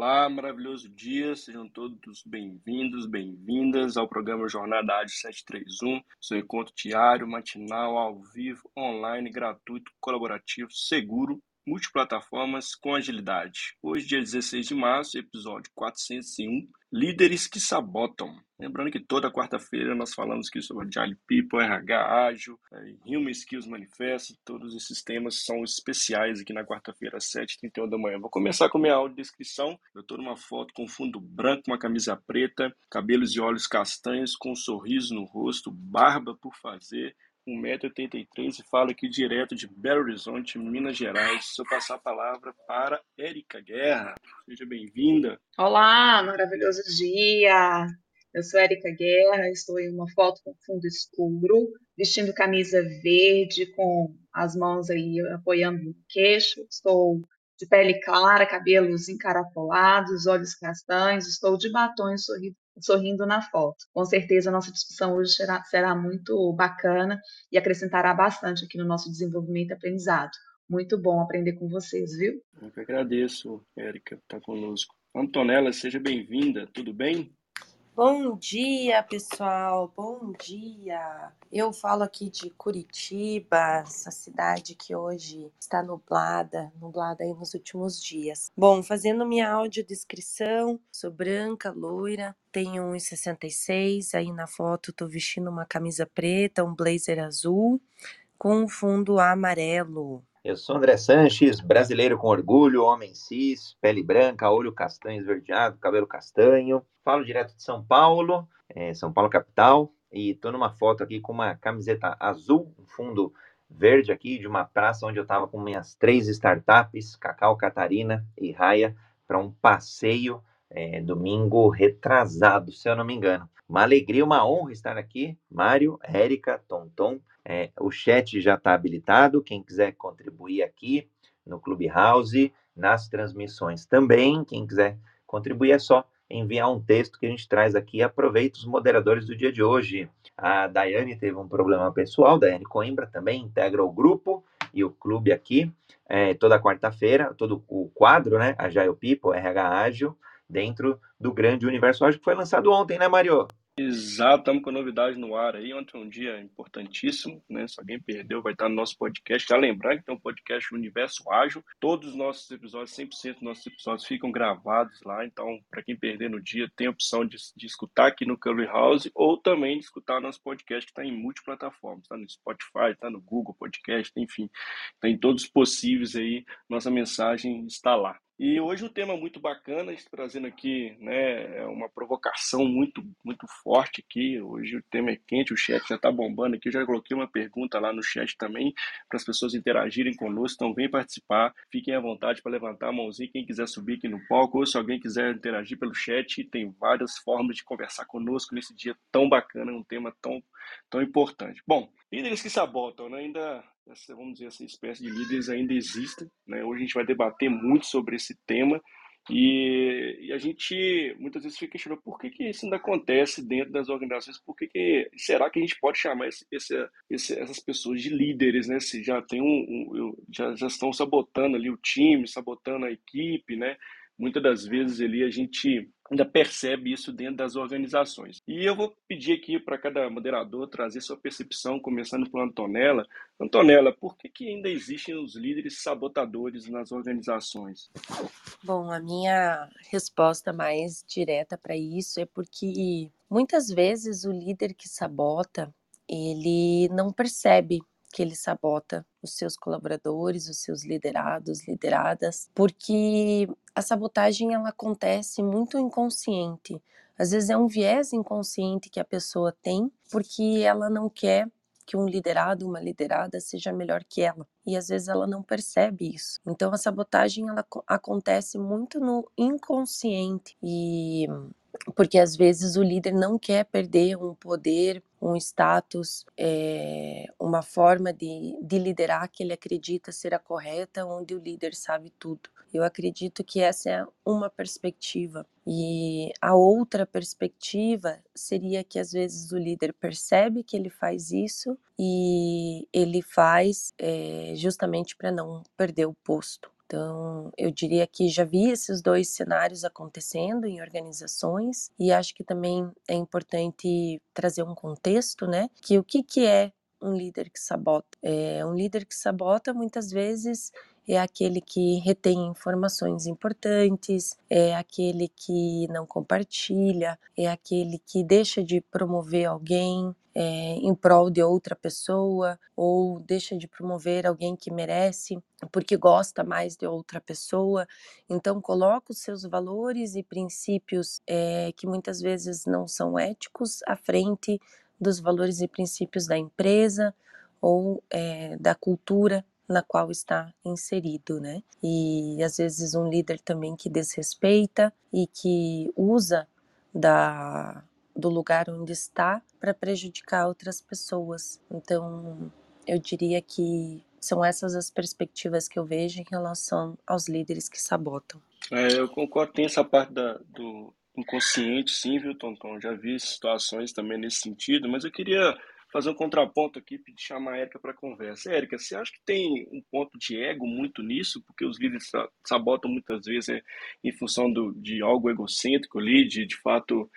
Olá, maravilhoso dia, sejam todos bem-vindos, bem-vindas ao programa Jornada Ágil 731, seu encontro diário, matinal, ao vivo, online, gratuito, colaborativo, seguro, multiplataformas com agilidade. Hoje, dia 16 de março, episódio 401, Líderes que sabotam. Lembrando que toda quarta-feira nós falamos aqui sobre Agile People, RH ágil, é, Human Skills Manifesto, todos esses temas são especiais aqui na quarta-feira, às 7h31 da manhã. Vou começar com minha audiodescrição. Eu estou numa foto com fundo branco, uma camisa preta, cabelos e olhos castanhos, com um sorriso no rosto, barba por fazer, 1,83m e falo aqui direto de Belo Horizonte, Minas Gerais. Se eu passar a palavra para Érica Guerra. Seja bem-vinda. Olá, maravilhoso dia. Eu sou Érica Guerra, estou em uma foto com fundo escuro, vestindo camisa verde, com as mãos aí apoiando o queixo. Estou de pele clara, cabelos encaracolados, olhos castanhos, estou de batom e sorrindo sorrindo na foto. Com certeza, a nossa discussão hoje será, será muito bacana e acrescentará bastante aqui no nosso desenvolvimento e aprendizado. Muito bom aprender com vocês, viu? Eu que agradeço, Érica, por estar conosco. Antonella, seja bem-vinda, tudo bem? Bom dia, pessoal. Bom dia. Eu falo aqui de Curitiba, essa cidade que hoje está nublada, nublada aí nos últimos dias. Bom, fazendo minha audiodescrição, sou branca, loira, tenho 1,66, aí na foto tô vestindo uma camisa preta, um blazer azul com um fundo amarelo. Eu sou André Sanches, brasileiro com orgulho, homem cis, pele branca, olho castanho esverdeado, cabelo castanho. Falo direto de São Paulo, é, São Paulo capital, e estou numa foto aqui com uma camiseta azul, um fundo verde aqui, de uma praça onde eu estava com minhas três startups, Cacau, Catarina e Raia, para um passeio é, domingo retrasado, se eu não me engano. Uma alegria, uma honra estar aqui. Mário, Érica, Tonton, é, o chat já está habilitado. Quem quiser contribuir aqui no Clubhouse, nas transmissões também. Quem quiser contribuir é só enviar um texto que a gente traz aqui. Aproveita os moderadores do dia de hoje. A Daiane teve um problema pessoal, Daiane Coimbra também integra o grupo e o clube aqui. É, toda quarta-feira, todo o quadro, né? Agile People, RH Ágil, dentro do grande universo ágil que foi lançado ontem, né, Mario? Exato, estamos com novidade no ar aí. Ontem um dia importantíssimo, né? Se alguém perdeu, vai estar no nosso podcast. Já lembrar que tem um podcast Universo Ágil. Todos os nossos episódios, 100% dos nossos episódios ficam gravados lá. Então, para quem perder no dia, tem a opção de, de escutar aqui no Clubhouse ou também de escutar nosso podcast que está em multiplataformas. Está no Spotify, está no Google Podcast, enfim. Está em todos possíveis aí. Nossa mensagem está lá. E hoje um tema muito bacana, trazendo aqui né, uma provocação muito, muito forte aqui. Hoje o tema é quente, o chat já está bombando aqui. Eu já coloquei uma pergunta lá no chat também para as pessoas interagirem conosco. Então vem participar, fiquem à vontade para levantar a mãozinha. Quem quiser subir aqui no palco, ou se alguém quiser interagir pelo chat, tem várias formas de conversar conosco nesse dia tão bacana, um tema tão, tão importante. Bom, líderes que sabotam, né? ainda essa, vamos dizer, essa espécie de líderes ainda existem. Né? Hoje a gente vai debater muito sobre esse tema e, e, a gente muitas vezes fica questionando por que, que isso ainda acontece dentro das organizações, por que, que será que a gente pode chamar esse, esse, essas pessoas de líderes, né? Se já tem um, um já, já estão sabotando ali o time, sabotando a equipe, né? Muitas das vezes ali a gente ainda percebe isso dentro das organizações. E eu vou pedir aqui para cada moderador trazer sua percepção, começando por Antonella. Antonella, por que, que ainda existem os líderes sabotadores nas organizações? Bom, a minha resposta mais direta para isso é porque muitas vezes o líder que sabota, ele não percebe que ele sabota os seus colaboradores, os seus liderados, lideradas, porque a sabotagem ela acontece muito inconsciente. Às vezes é um viés inconsciente que a pessoa tem, porque ela não quer que um liderado, uma liderada seja melhor que ela. E às vezes ela não percebe isso. Então a sabotagem ela acontece muito no inconsciente e porque às vezes o líder não quer perder um poder, um status, é, uma forma de, de liderar que ele acredita ser a correta, onde o líder sabe tudo. Eu acredito que essa é uma perspectiva. E a outra perspectiva seria que às vezes o líder percebe que ele faz isso e ele faz é, justamente para não perder o posto. Então, eu diria que já vi esses dois cenários acontecendo em organizações e acho que também é importante trazer um contexto, né? Que o que, que é um líder que sabota? É, um líder que sabota muitas vezes é aquele que retém informações importantes, é aquele que não compartilha, é aquele que deixa de promover alguém é, em prol de outra pessoa ou deixa de promover alguém que merece porque gosta mais de outra pessoa. Então, coloca os seus valores e princípios é, que muitas vezes não são éticos à frente dos valores e princípios da empresa ou é, da cultura na qual está inserido, né? E às vezes um líder também que desrespeita e que usa da do lugar onde está para prejudicar outras pessoas. Então, eu diria que são essas as perspectivas que eu vejo em relação aos líderes que sabotam. É, eu concordo, tem essa parte da, do inconsciente, sim, viu, Tonton? Já vi situações também nesse sentido, mas eu queria fazer um contraponto aqui e chamar a Érica para conversa. Érica, você acha que tem um ponto de ego muito nisso? Porque os líderes sabotam muitas vezes é, em função do, de algo egocêntrico ali, de de fato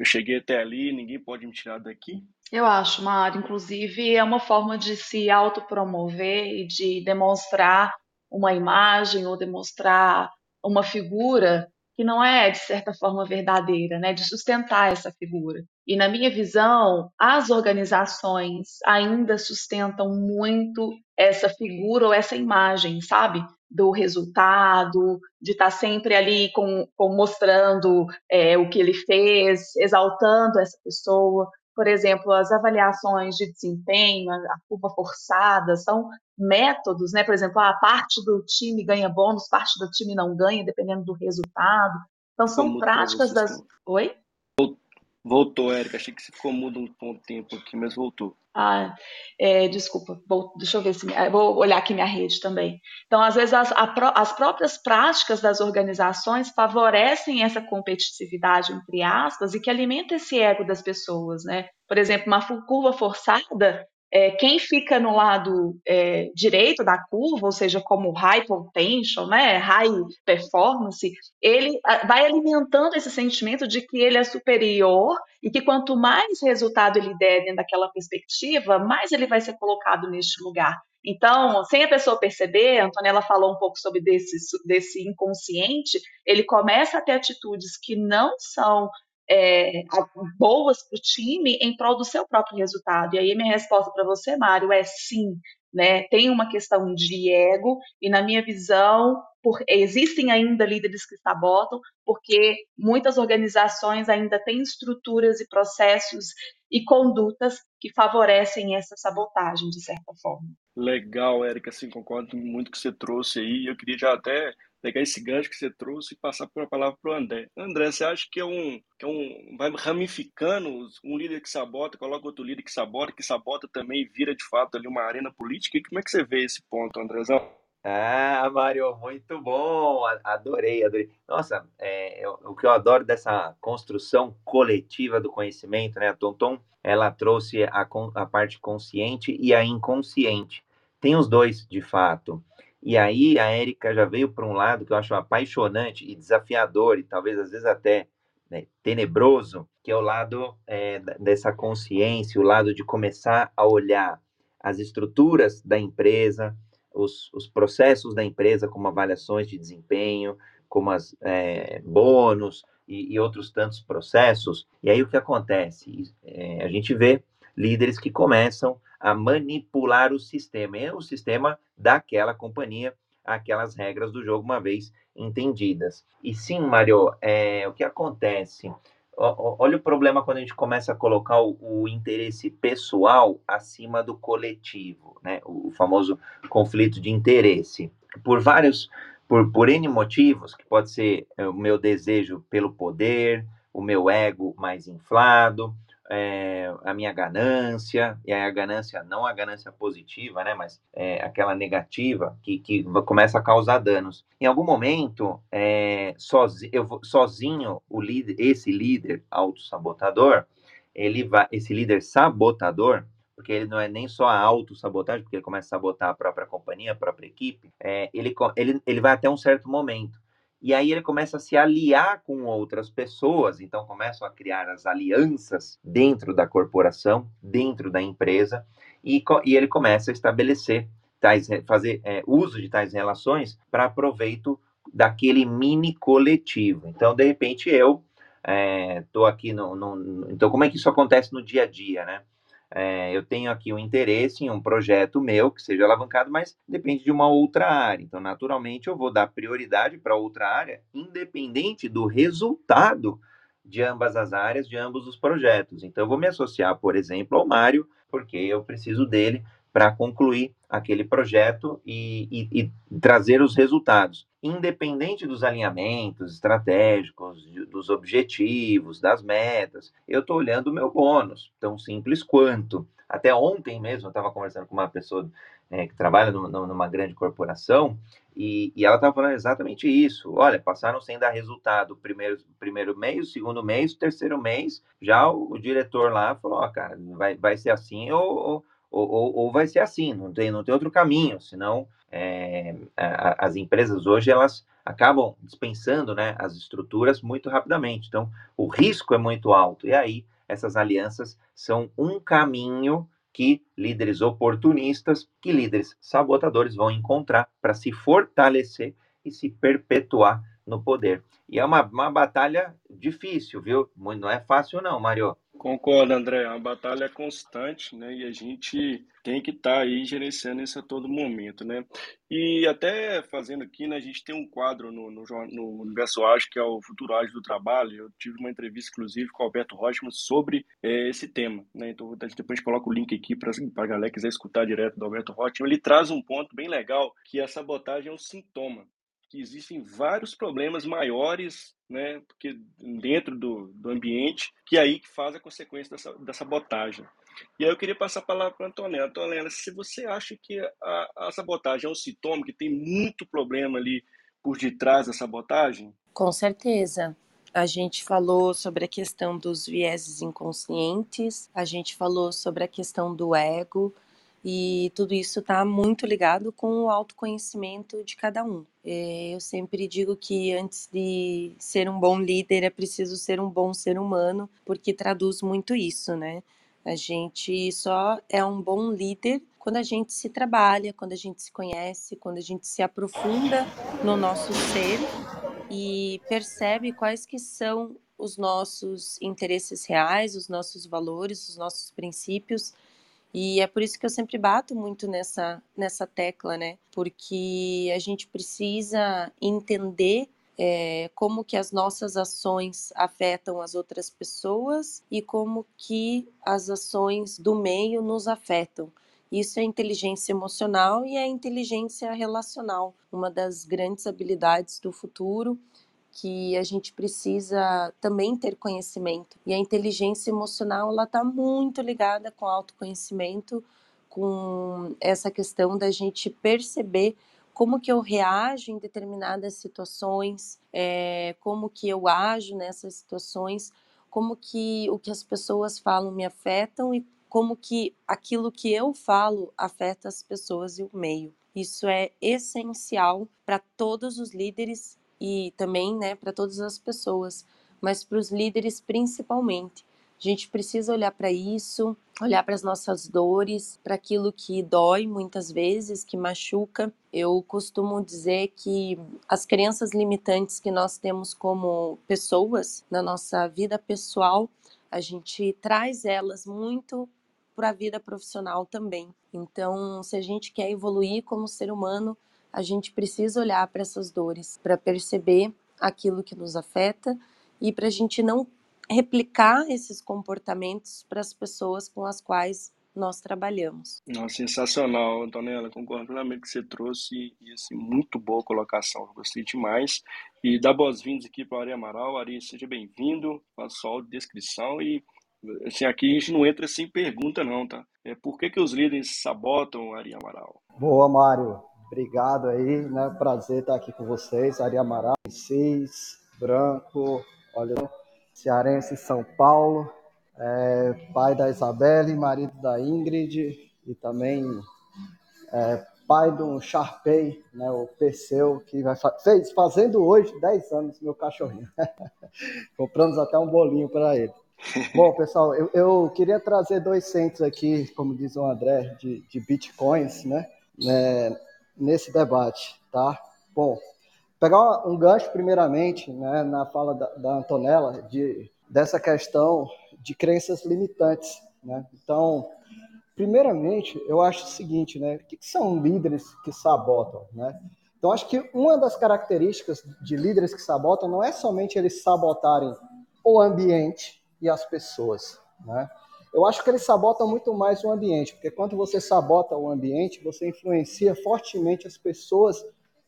eu cheguei até ali, ninguém pode me tirar daqui? Eu acho, Mário. Inclusive, é uma forma de se autopromover e de demonstrar uma imagem ou demonstrar uma figura que não é, de certa forma, verdadeira, né? De sustentar essa figura. E, na minha visão, as organizações ainda sustentam muito essa figura ou essa imagem, sabe? do resultado, de estar tá sempre ali com, com mostrando é, o que ele fez, exaltando essa pessoa. Por exemplo, as avaliações de desempenho, a curva forçada, são métodos, né? Por exemplo, a parte do time ganha bônus, parte do time não ganha, dependendo do resultado. Então, são Como práticas das. Oi? Voltou, Érica. Achei que ficou mudo um tempo aqui, mas voltou. Ah, é, desculpa, vou, deixa eu ver se. Vou olhar aqui minha rede também. Então, às vezes, as, as próprias práticas das organizações favorecem essa competitividade, entre aspas, e que alimenta esse ego das pessoas, né? Por exemplo, uma curva forçada é, quem fica no lado é, direito da curva, ou seja, como high potential, né, high performance, ele vai alimentando esse sentimento de que ele é superior e que quanto mais resultado ele der dentro daquela perspectiva, mais ele vai ser colocado neste lugar. Então, sem a pessoa perceber, a Antonella falou um pouco sobre desse, desse inconsciente, ele começa a ter atitudes que não são é, boas para o time em prol do seu próprio resultado. E aí minha resposta para você, Mário, é sim. Né? Tem uma questão de ego e na minha visão por, existem ainda líderes que sabotam porque muitas organizações ainda têm estruturas e processos e condutas que favorecem essa sabotagem de certa forma. Legal, Érica, assim, concordo muito com o que você trouxe aí. Eu queria já até pegar esse gancho que você trouxe e passar por a palavra para o André. André, você acha que é um, que é um vai ramificando um líder que sabota, coloca outro líder que sabota, que sabota também vira de fato ali uma arena política? E como é que você vê esse ponto, Andrezão? Ah, Mário, muito bom, adorei, adorei. Nossa, é, eu, o que eu adoro dessa construção coletiva do conhecimento, né? A Tonton, ela trouxe a, a parte consciente e a inconsciente. Tem os dois, de fato. E aí a Érica já veio para um lado que eu acho apaixonante e desafiador, e talvez às vezes até né, tenebroso, que é o lado é, dessa consciência, o lado de começar a olhar as estruturas da empresa, os, os processos da empresa, como avaliações de desempenho, como as é, bônus e, e, outros tantos processos. E aí o que acontece? É, a gente vê líderes que começam a manipular o sistema. É o sistema daquela companhia, aquelas regras do jogo, uma vez entendidas. E sim, Mário, é, o que acontece? olha o problema quando a gente começa a colocar o, o, interesse pessoal acima do coletivo, né? O famoso conflito de interesse. Por vários, por, por N motivos, que pode ser é, o meu desejo pelo poder, o meu ego mais inflado, é, a minha ganância, e aí a ganância, não a ganância positiva, né, mas é, aquela negativa que, que começa a causar danos. Em algum momento, é, sozinho, eu, sozinho o líder, esse líder autossabotador, ele vai, esse líder sabotador, porque ele não é nem só a autossabotagem, porque ele começa a sabotar a própria companhia, a própria equipe, é, ele, ele, ele vai até um certo momento. E aí ele começa a se aliar com outras pessoas, então começam a criar as alianças dentro da corporação, dentro da empresa, e, e ele começa a estabelecer tais, fazer é, uso de tais relações para proveito daquele mini coletivo. Então, de repente, eu estou é, aqui no, no, Então, como é que isso acontece no dia a dia, né? É, eu tenho aqui um interesse em um projeto meu que seja alavancado, mas depende de uma outra área. Então, naturalmente, eu vou dar prioridade para outra área, independente do resultado de ambas as áreas, de ambos os projetos. Então, eu vou me associar, por exemplo, ao Mário, porque eu preciso dele para concluir aquele projeto e, e, e, trazer os resultados, independente dos alinhamentos estratégicos, dos objetivos, das metas. Eu estou olhando o meu bônus, tão simples quanto. Até ontem mesmo eu estava conversando com uma pessoa é, que trabalha numa grande corporação e, e ela estava falando exatamente isso. Olha, passaram sem dar resultado o primeiro, primeiro mês, segundo mês, terceiro mês, já o, o diretor lá falou, ó, cara, vai, vai ser assim ou, ou ou, ou, vai ser assim, não tem, não tem outro caminho, senão é, a, as empresas hoje elas acabam dispensando né, as estruturas muito rapidamente, então o risco é muito alto, e aí essas alianças são um caminho que líderes oportunistas, que líderes sabotadores vão encontrar para se fortalecer e se perpetuar no poder. E é uma, uma batalha difícil, viu? Não é fácil não, Mário. Concordo, André. É uma batalha constante, né? E a gente tem que estar tá aí gerenciando isso a todo momento, né? E até fazendo aqui, né? A gente tem um quadro no, no, no Universo Ágil, que é o Futuro Ágil do Trabalho. Eu tive uma entrevista, inclusive, com o Alberto Rochman sobre é, esse tema, né? Então, depois a gente coloca o link aqui para a galera que quiser escutar direto do Alberto Rochman. Ele traz um ponto bem legal, que a sabotagem é um sintoma que existem vários problemas maiores, né, porque dentro do, do ambiente, que é aí que faz a consequência dessa, da sabotagem. E aí eu queria passar a palavra para a Antonella. Antonella, se você acha que a, a sabotagem é um sintoma, que tem muito problema ali por detrás da sabotagem? Com certeza. A gente falou sobre a questão dos vieses inconscientes, a gente falou sobre a questão do ego, e tudo isso está muito ligado com o autoconhecimento de cada um. É, eu sempre digo que antes de ser um bom líder é preciso ser um bom ser humano, porque traduz muito isso, né? A gente só é um bom líder quando a gente se trabalha, quando a gente se conhece, quando a gente se aprofunda no nosso ser e percebe quais que são os nossos interesses reais, os nossos valores, os nossos princípios e é por isso que eu sempre bato muito nessa, nessa tecla, né? Porque a gente precisa entender é, como que as nossas ações afetam as outras pessoas e como que as ações do meio nos afetam. Isso é inteligência emocional e é inteligência relacional, uma das grandes habilidades do futuro que a gente precisa também ter conhecimento. E a inteligência emocional ela está muito ligada com autoconhecimento, com essa questão da gente perceber como que eu reajo em determinadas situações, é, como que eu ajo nessas situações, como que o que as pessoas falam me afetam e como que aquilo que eu falo afeta as pessoas e o meio. Isso é essencial para todos os líderes e também né, para todas as pessoas, mas para os líderes principalmente. A gente precisa olhar para isso, olhar para as nossas dores, para aquilo que dói muitas vezes, que machuca. Eu costumo dizer que as crenças limitantes que nós temos como pessoas na nossa vida pessoal, a gente traz elas muito para a vida profissional também. Então, se a gente quer evoluir como ser humano, a gente precisa olhar para essas dores, para perceber aquilo que nos afeta e para a gente não replicar esses comportamentos para as pessoas com as quais nós trabalhamos. Nossa, sensacional, Antonella, concordo plenamente que você trouxe e assim, muito boa colocação, gostei demais. E dá boas-vindas aqui para o Ari Amaral. Ari, seja bem-vindo, faça sua descrição e assim, aqui a gente não entra sem pergunta não, tá? É, por que, que os líderes sabotam Ari Amaral? Boa, Mário. Obrigado aí, né? Prazer estar aqui com vocês. Ari Amaral, Cis, Branco, olha, Cearense, São Paulo. é, pai da Isabelle, marido da Ingrid e também é, pai do Sharpei, né, o Perseu, que vai fez, fazendo hoje 10 anos meu cachorrinho. Compramos até um bolinho para ele. Bom, pessoal, eu, eu, queria trazer dois centos aqui, como diz o André, de, de bitcoins, né, né, nesse debate, tá? Bom, pegar um gancho primeiramente, né, na fala da, da Antonella, de, dessa questão de crenças limitantes, né? Então, primeiramente, eu acho o seguinte, né? O que são líderes que sabotam, né? Então, acho que uma das características de líderes que sabotam não é somente eles sabotarem o ambiente e as pessoas, né? Eu acho que eles sabotam muito mais o ambiente, porque quando você sabota o ambiente, você influencia fortemente as pessoas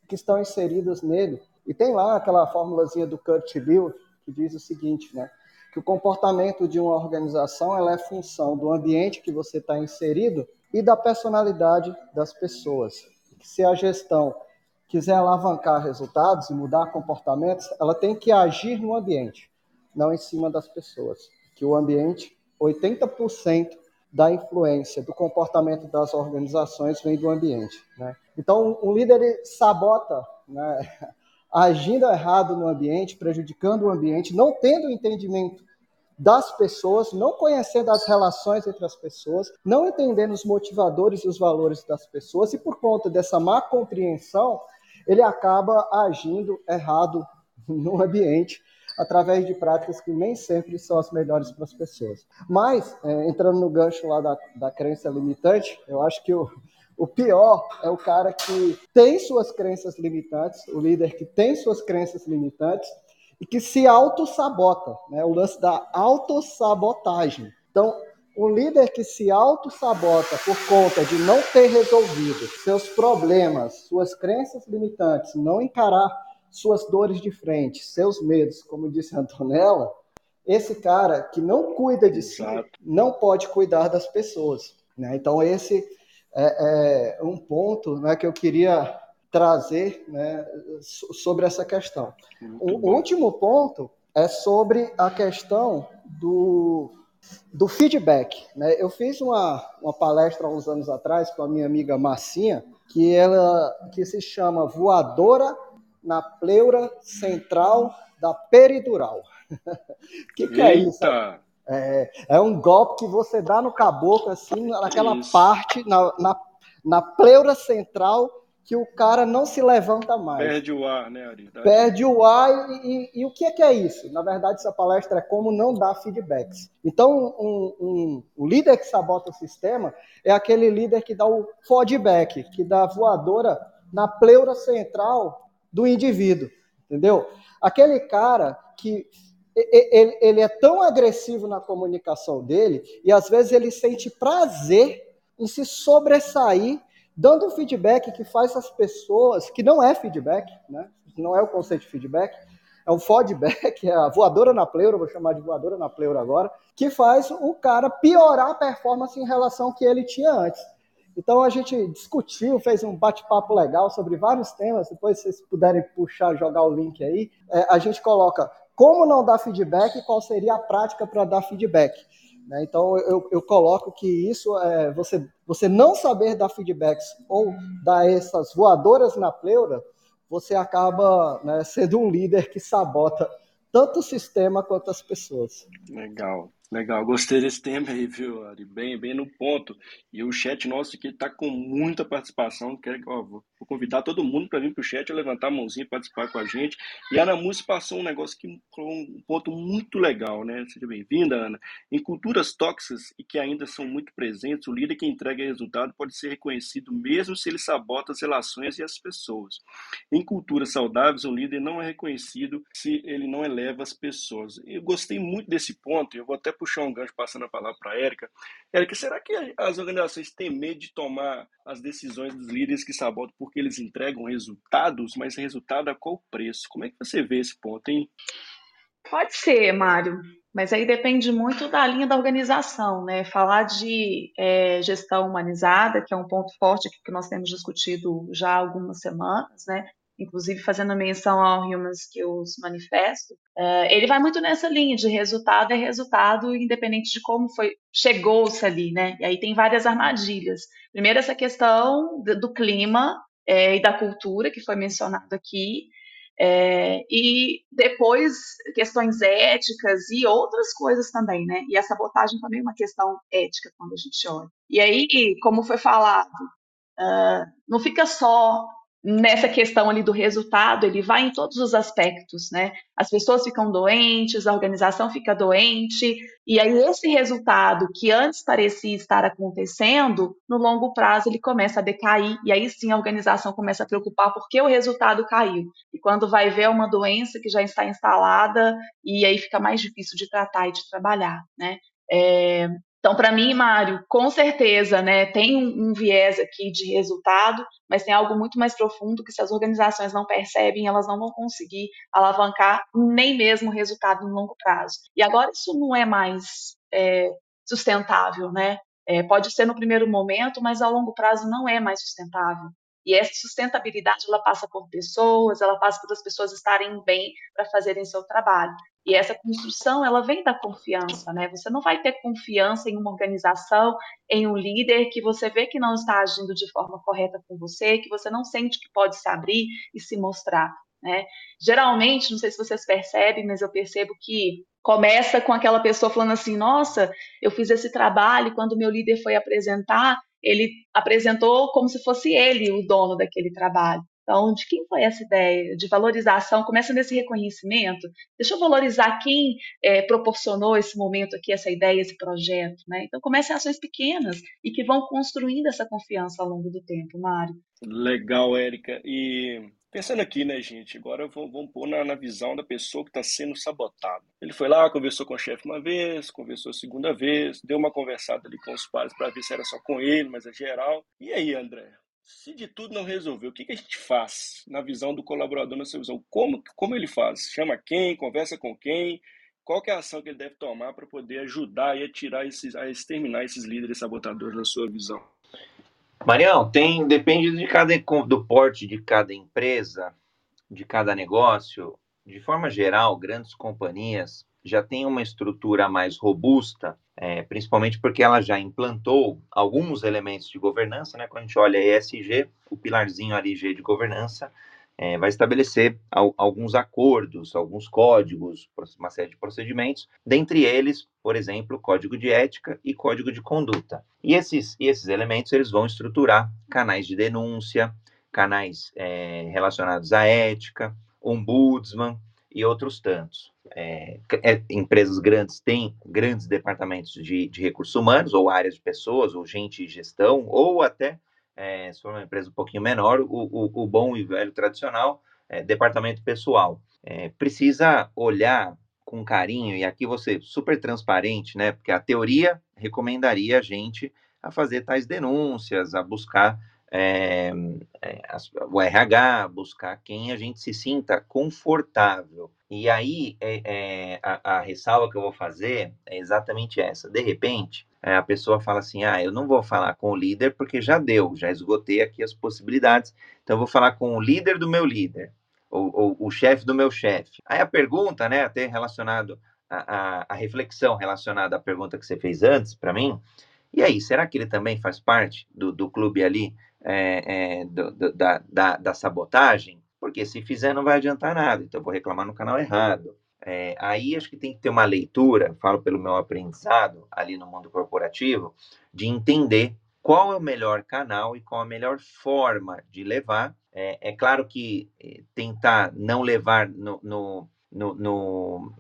que estão inseridas nele. E tem lá aquela formulazinha do Kurt Bill que diz o seguinte, né? que o comportamento de uma organização ela é função do ambiente que você está inserido e da personalidade das pessoas. Se a gestão quiser alavancar resultados e mudar comportamentos, ela tem que agir no ambiente, não em cima das pessoas. Que o ambiente, 80% da influência do comportamento das organizações vem do ambiente. Né? Então, um líder sabota né, agindo errado no ambiente, prejudicando o ambiente, não tendo entendimento das pessoas, não conhecendo as relações entre as pessoas, não entendendo os motivadores e os valores das pessoas, e por conta dessa má compreensão, ele acaba agindo errado no ambiente através de práticas que nem sempre são as melhores para as pessoas. Mas, é, entrando no gancho lá da, da crença limitante, eu acho que o, o pior é o cara que tem suas crenças limitantes, o líder que tem suas crenças limitantes e que se auto-sabota, né? o lance da autossabotagem. Então, um líder que se auto-sabota por conta de não ter resolvido seus problemas, suas crenças limitantes, não encarar suas dores de frente, seus medos, como disse a Antonella, esse cara que não cuida de si não pode cuidar das pessoas. Né? Então, esse é, é um ponto né, que eu queria trazer né, sobre essa questão. o último ponto é sobre a questão do, do feedback. Né? Eu fiz uma, uma palestra há uns anos atrás com a minha amiga Massinha, que ela que se chama Voadora na Pleura Central da Peridural. O que, que é isso? É, é um golpe que você dá no caboclo, assim, naquela Isso. parte, na, na, na, pleura central, que o cara não se levanta mais. Perde o ar, né, Ari? Perde o ar e, e, e, o que é, que é isso? Na verdade, essa palestra é como não dar feedbacks. Então, um, um, o líder que sabota o sistema é aquele líder que dá o feedback, que dá a voadora na pleura central do indivíduo, entendeu? Aquele cara que ele, ele é tão agressivo na comunicação dele e às vezes ele sente prazer em se sobressair, dando um feedback que faz as pessoas, que não é feedback, né? não é o conceito de feedback, é um feedback, é a voadora na pleura, vou chamar de voadora na pleura agora, que faz o cara piorar a performance em relação ao que ele tinha antes. Então a gente discutiu, fez um bate-papo legal sobre vários temas. Depois, se vocês puderem puxar, jogar o link aí, é, a gente coloca como não dar feedback e qual seria a prática para dar feedback. Né? Então, eu, eu, coloco que isso é você, você não saber dar feedbacks ou dar essas voadoras na pleura, você acaba né, sendo um líder que sabota tanto o sistema quanto as pessoas. Legal. Legal, gostei desse tema aí, viu, Ari? Bem, bem no ponto. E o chat nosso aqui está com muita participação. Quero que ó, vou convidar todo mundo para vir para o chat, levantar a mãozinha, participar com a gente. E a Ana Múcia passou um negócio que um ponto muito legal, né? Seja bem-vinda, Ana. Em culturas tóxicas e que ainda são muito presentes, o líder que entrega resultado pode ser reconhecido mesmo se ele sabota as relações e as pessoas. Em culturas saudáveis, o líder não é reconhecido se ele não eleva as pessoas. Eu gostei muito desse ponto, eu vou até puxar um gancho passando a palavra para a Érica. Érica, será que as organizações têm medo de tomar as decisões dos líderes que sabotam porque eles entregam resultados, mas resultado a qual preço? Como é que você vê esse ponto, hein? Pode ser, Mário, mas aí depende muito da linha da organização, né? Falar de é, gestão humanizada, que é um ponto forte que nós temos discutido já há algumas semanas, né? inclusive fazendo menção ao Human Skills Manifesto, uh, ele vai muito nessa linha de resultado é resultado, independente de como foi chegou-se ali, né? E aí tem várias armadilhas. Primeiro essa questão do clima é, e da cultura que foi mencionado aqui, é, e depois questões éticas e outras coisas também, né? E a sabotagem também é uma questão ética quando a gente olha. E aí, como foi falado, uh, não fica só nessa questão ali do resultado, ele vai em todos os aspectos, né? As pessoas ficam doentes, a organização fica doente, e aí esse resultado que antes parecia estar acontecendo, no longo prazo ele começa a decair, e aí sim a organização começa a preocupar porque o resultado caiu. E quando vai ver uma doença que já está instalada, e aí fica mais difícil de tratar e de trabalhar, né? É, então, para mim, Mário, com certeza, né, tem um, um, viés aqui de resultado, mas tem algo muito mais profundo que se as organizações não percebem, elas não vão conseguir alavancar nem mesmo o resultado no longo prazo. E agora isso não é mais é, sustentável, né? É, pode ser no primeiro momento, mas ao longo prazo não é mais sustentável. E essa sustentabilidade ela passa por pessoas, ela passa por as pessoas estarem bem para fazerem seu trabalho. E essa construção, ela vem da confiança, né? Você não vai ter confiança em uma organização, em um líder que você vê que não está agindo de forma correta com você, que você não sente que pode se abrir e se mostrar, né? Geralmente, não sei se vocês percebem, mas eu percebo que começa com aquela pessoa falando assim: "Nossa, eu fiz esse trabalho, quando meu líder foi apresentar, ele apresentou como se fosse ele o dono daquele trabalho. Então, de quem foi essa ideia de valorização? Começa nesse reconhecimento. Deixa eu valorizar quem é, proporcionou esse momento aqui, essa ideia, esse projeto. Né? Então, comece ações pequenas e que vão construindo essa confiança ao longo do tempo, Mário. Legal, Érica. E pensando aqui, né, gente, agora vamos pôr na, na visão da pessoa que está sendo sabotada. Ele foi lá, conversou com o chefe uma vez, conversou a segunda vez, deu uma conversada ali com os pares para ver se era só com ele, mas é geral. E aí, André? Se de tudo não resolver, o que, que a gente faz na visão do colaborador, na sua visão? Como, como ele faz? Chama quem? Conversa com quem? Qual é a ação que ele deve tomar para poder ajudar e a tirar esses, a exterminar esses líderes sabotadores na sua visão? Marião, tem depende de cada do porte de cada empresa, de cada negócio. De forma geral, grandes companhias já têm uma estrutura mais robusta é, principalmente porque ela já implantou alguns elementos de governança, né? Quando a gente olha ESG, o pilarzinho ali G de governança é, vai estabelecer al alguns acordos, alguns códigos, uma série de procedimentos, dentre eles, por exemplo, código de ética e código de conduta. E esses, e esses elementos eles vão estruturar canais de denúncia, canais é, relacionados à ética, ombudsman e outros tantos é, é, empresas grandes têm grandes departamentos de, de, recursos humanos, ou áreas de pessoas, ou gente de gestão, ou até, é, se for uma empresa um pouquinho menor, o, o, o bom e velho tradicional é, departamento pessoal. É, precisa olhar com carinho, e aqui você super transparente, né? Porque a teoria recomendaria a gente a fazer tais denúncias, a buscar é, é, o RH, buscar quem a gente se sinta confortável. E aí, é, é, a, a, ressalva que eu vou fazer é exatamente essa. De repente, é, a pessoa fala assim: ah, eu não vou falar com o líder porque já deu, já esgotei aqui as possibilidades, então eu vou falar com o líder do meu líder, ou, ou o chefe do meu chefe. Aí a pergunta, né, até relacionado a, a, a reflexão relacionada à pergunta que você fez antes para mim, e aí, será que ele também faz parte do, do clube ali é, é, do, do, da, da, da, sabotagem? Porque se fizer não vai adiantar nada, então eu vou reclamar no canal errado. É, aí acho que tem que ter uma leitura, falo pelo meu aprendizado ali no mundo corporativo, de entender qual é o melhor canal e qual a melhor forma de levar. É, é claro que é, tentar não levar no, no, no, no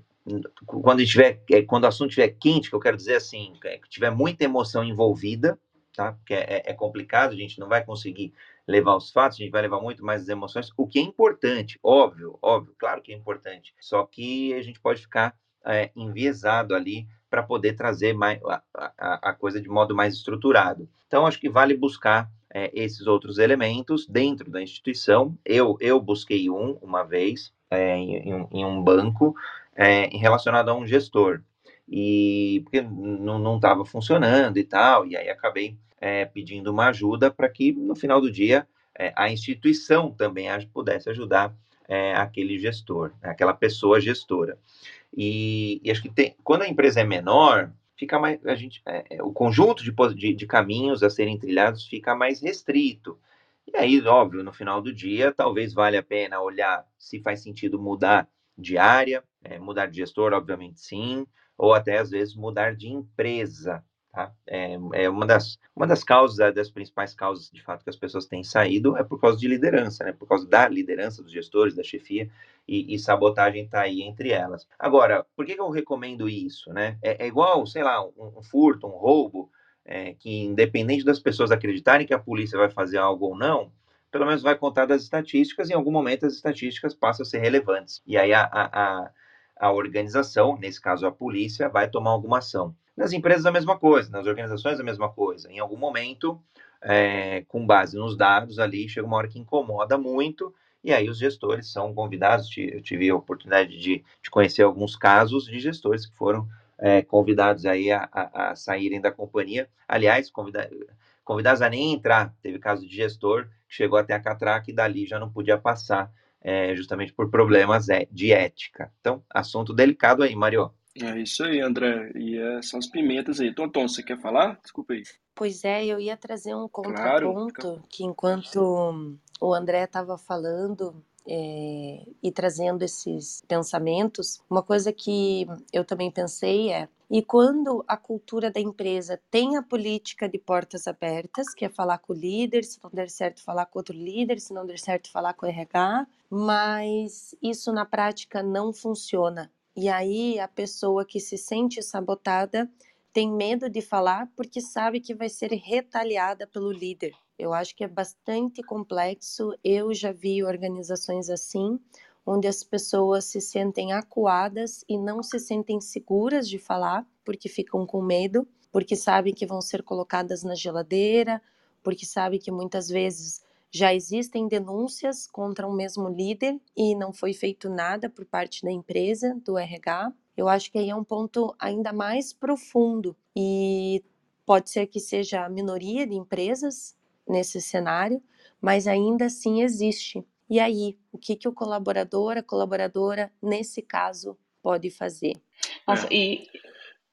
quando, tiver, é, quando o assunto estiver quente, que eu quero dizer assim, é, que tiver muita emoção envolvida, tá? Porque é, é, complicado, a gente não vai conseguir levar os fatos, a gente vai levar muito mais as emoções, o que é importante, óbvio, óbvio, claro que é importante, só que a gente pode ficar é, enviesado ali para poder trazer mais, a, a, a, coisa de modo mais estruturado. Então, acho que vale buscar é, esses outros elementos dentro da instituição. Eu, eu busquei um uma vez é, em, em, um banco é, relacionado a um gestor e porque não estava funcionando e tal, e aí acabei é, pedindo uma ajuda para que no final do dia é, a instituição também pudesse ajudar é, aquele gestor, né, aquela pessoa gestora. E, e, acho que tem, quando a empresa é menor, fica mais a gente é, é, o conjunto de, de, de, caminhos a serem trilhados fica mais restrito. E aí, óbvio, no final do dia, talvez valha a pena olhar se faz sentido mudar de área, é, mudar de gestor, obviamente sim, ou até às vezes mudar de empresa. Tá? É, é, uma, das, uma das causas, é, das principais causas de fato que as pessoas têm saído é por causa de liderança, né? por causa da liderança dos gestores, da chefia, e, e sabotagem está aí entre elas. Agora, por que, que eu recomendo isso? Né? É, é igual, sei lá, um, um furto, um roubo, é, que independente das pessoas acreditarem que a polícia vai fazer algo ou não, pelo menos vai contar das estatísticas, e em algum momento as estatísticas passam a ser relevantes. E aí a, a, a organização, nesse caso a polícia, vai tomar alguma ação. Nas empresas, a mesma coisa, nas organizações, a mesma coisa. Em algum momento, é, com base nos dados ali, chega uma hora que incomoda muito, e aí os gestores são convidados. Eu tive a oportunidade de, de conhecer alguns casos de gestores que foram é, convidados aí a, a, a, saírem da companhia. Aliás, convida, convidados a nem entrar. Teve caso de gestor que chegou até a catraca e dali já não podia passar, é, justamente por problemas é, de ética. Então, assunto delicado aí, Mario. É isso aí, André. E é, são as pimentas aí. Tonton, você quer falar? Desculpa aí. Pois é, eu ia trazer um contraponto claro. que enquanto o André estava falando é, e trazendo esses pensamentos, uma coisa que eu também pensei é e quando a cultura da empresa tem a política de portas abertas, que é falar com o líder, se não der certo, falar com outro líder, se não der certo, falar com o RH, mas isso na prática não funciona. E aí a pessoa que se sente sabotada tem medo de falar porque sabe que vai ser retaliada pelo líder. Eu acho que é bastante complexo. Eu já vi organizações assim, onde as pessoas se sentem acuadas e não se sentem seguras de falar porque ficam com medo, porque sabem que vão ser colocadas na geladeira, porque sabem que muitas vezes já existem denúncias contra o mesmo líder e não foi feito nada por parte da empresa, do RH. Eu acho que aí é um ponto ainda mais profundo e pode ser que seja a minoria de empresas nesse cenário, mas ainda assim existe. E aí, o que, que o colaborador, a colaboradora, nesse caso, pode fazer? Nossa, é. e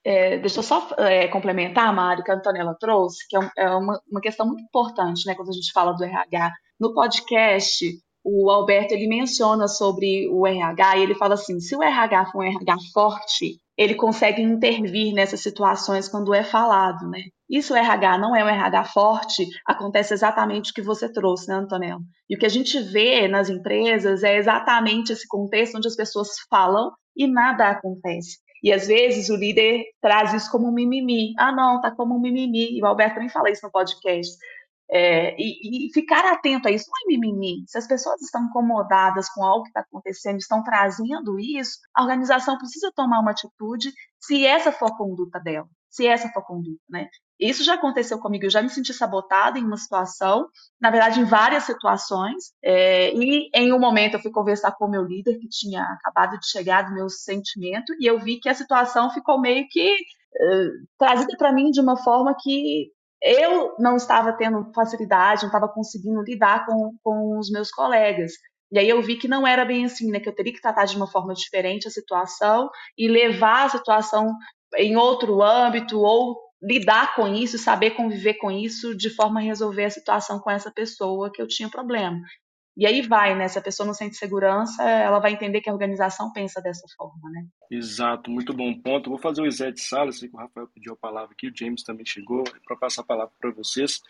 é, deixa eu só é, complementar, Mário, que a Antonella trouxe, que é, um, é uma, uma, questão muito importante, né, quando a gente fala do RH. No podcast, o Alberto ele menciona sobre o RH e ele fala assim: se o RH for um RH forte, ele consegue intervir nessas situações quando é falado, né? E se o RH não é um RH forte, acontece exatamente o que você trouxe, né, Antonella? E o que a gente vê nas empresas é exatamente esse contexto onde as pessoas falam e nada acontece. E às vezes o líder traz isso como um mimimi. Ah, não, tá como um mimimi. E o Alberto também fala isso no podcast. É, e, e, ficar atento a isso não é mimimi. Se as pessoas estão incomodadas com algo que está acontecendo, estão trazendo isso, a organização precisa tomar uma atitude se essa for a conduta dela, se essa for a conduta, né? Isso já aconteceu comigo, eu já me senti sabotada em uma situação, na verdade, em várias situações. É, e em um momento eu fui conversar com o meu líder, que tinha acabado de chegar do meu sentimento, e eu vi que a situação ficou meio que uh, trazida para mim de uma forma que eu não estava tendo facilidade, não estava conseguindo lidar com, com os meus colegas. E aí eu vi que não era bem assim, né? Que eu teria que tratar de uma forma diferente a situação e levar a situação em outro âmbito ou lidar com isso, saber conviver com isso de forma a resolver a situação com essa pessoa que eu tinha problema. E aí vai, né? Se a pessoa não sente segurança, ela vai entender que a organização pensa dessa forma, né? Exato, muito bom ponto. Vou fazer o de sala, sei que o Rafael pediu a palavra aqui, o James também chegou, para passar a palavra para vocês.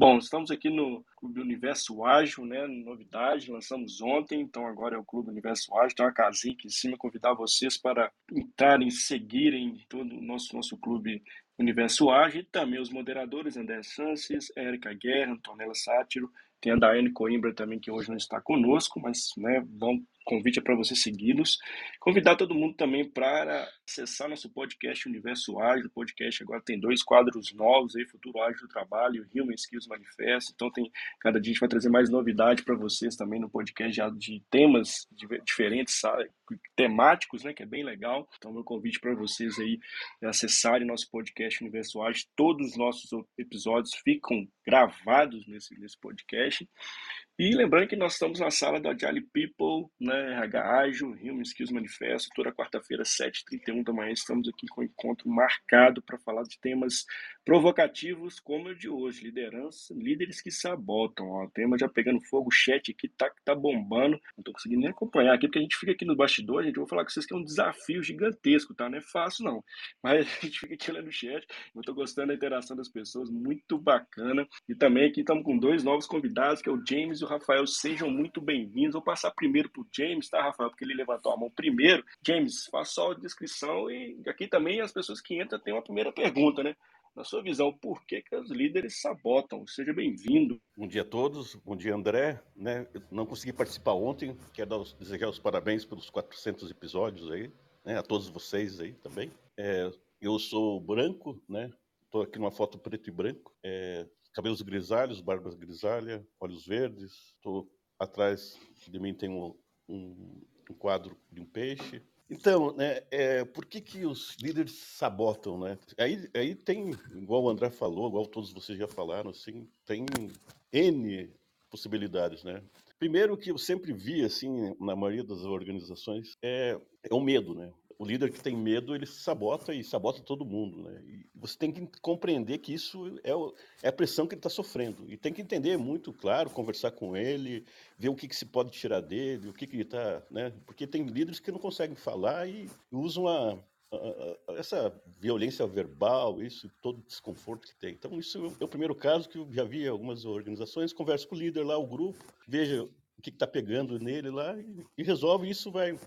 Bom, estamos aqui no Clube Universo Ágil, né? Novidade, lançamos ontem, então agora é o Clube Universo Ágil. Tem uma casinha aqui em cima, convidar vocês para entrarem, seguirem todo o nosso, nosso clube Universo Ágil, e também os moderadores André Sanches, Érica Guerra, Antonella Sátiro, tem a Daiane Coimbra também, que hoje não está conosco, mas né, vão convite é para você segui-los. Convidar todo mundo também para acessar nosso podcast Universo Ágil. O podcast agora tem dois quadros novos aí, Futuro Ágil do Trabalho Human Skills Manifesto. Então tem cada dia a gente vai trazer mais novidade para vocês também no podcast já de temas diferentes, sabe? temáticos, né, que é bem legal. Então meu convite para vocês aí é acessarem nosso podcast Universo Ágil. Todos os nossos episódios ficam gravados nesse, nesse podcast. E lembrando que nós estamos na sala da Agile People, né, RH Ágil, Human Skills Manifesto, toda quarta-feira, 7h31 da manhã, estamos aqui com um encontro marcado para falar de temas provocativos como o de hoje, liderança, líderes que sabotam, ó, tema já pegando fogo, o chat aqui tá, tá bombando, não estou conseguindo nem acompanhar aqui, porque a gente fica aqui no bastidor, gente, eu vou falar com vocês que é um desafio gigantesco, tá, não é fácil não, mas a gente fica aqui olhando o chat, eu estou gostando da interação das pessoas, muito bacana, e também aqui estamos com dois novos convidados, que é o James e o Rafael, sejam muito bem-vindos. Vou passar primeiro para o James, tá, Rafael? Porque ele levantou a mão primeiro. James, faça só a descrição e aqui também as pessoas que entram têm uma primeira pergunta, né? Na sua visão, por que, que os líderes sabotam? Seja bem-vindo. Bom dia a todos, bom dia André. Né? Eu não consegui participar ontem, quero dar, desejar os parabéns pelos 400 episódios aí, né? a todos vocês aí também. É, eu sou branco, né? Estou aqui numa foto preto e branco. É, cabelos grisalhos, barba grisalha, olhos verdes. Estou atrás de mim tem um, um, um, quadro de um peixe. Então, né, é, por que, que os líderes sabotam, né? Aí, aí tem, igual o André falou, igual todos vocês já falaram, assim, tem N possibilidades, né? Primeiro que eu sempre vi, assim, na maioria das organizações, é, é o medo, né? O líder que tem medo, ele sabota e sabota todo mundo, né? E você tem que compreender que isso é, é a pressão que ele está sofrendo. E tem que entender muito claro, conversar com ele, ver o que, que se pode tirar dele, o que, que ele está, né? Porque tem líderes que não conseguem falar e usam a, essa violência verbal, isso, todo o desconforto que tem. Então, isso é o primeiro caso que eu já vi algumas organizações, conversa com o líder lá, o grupo, veja o que está pegando nele lá e, e resolve, isso vai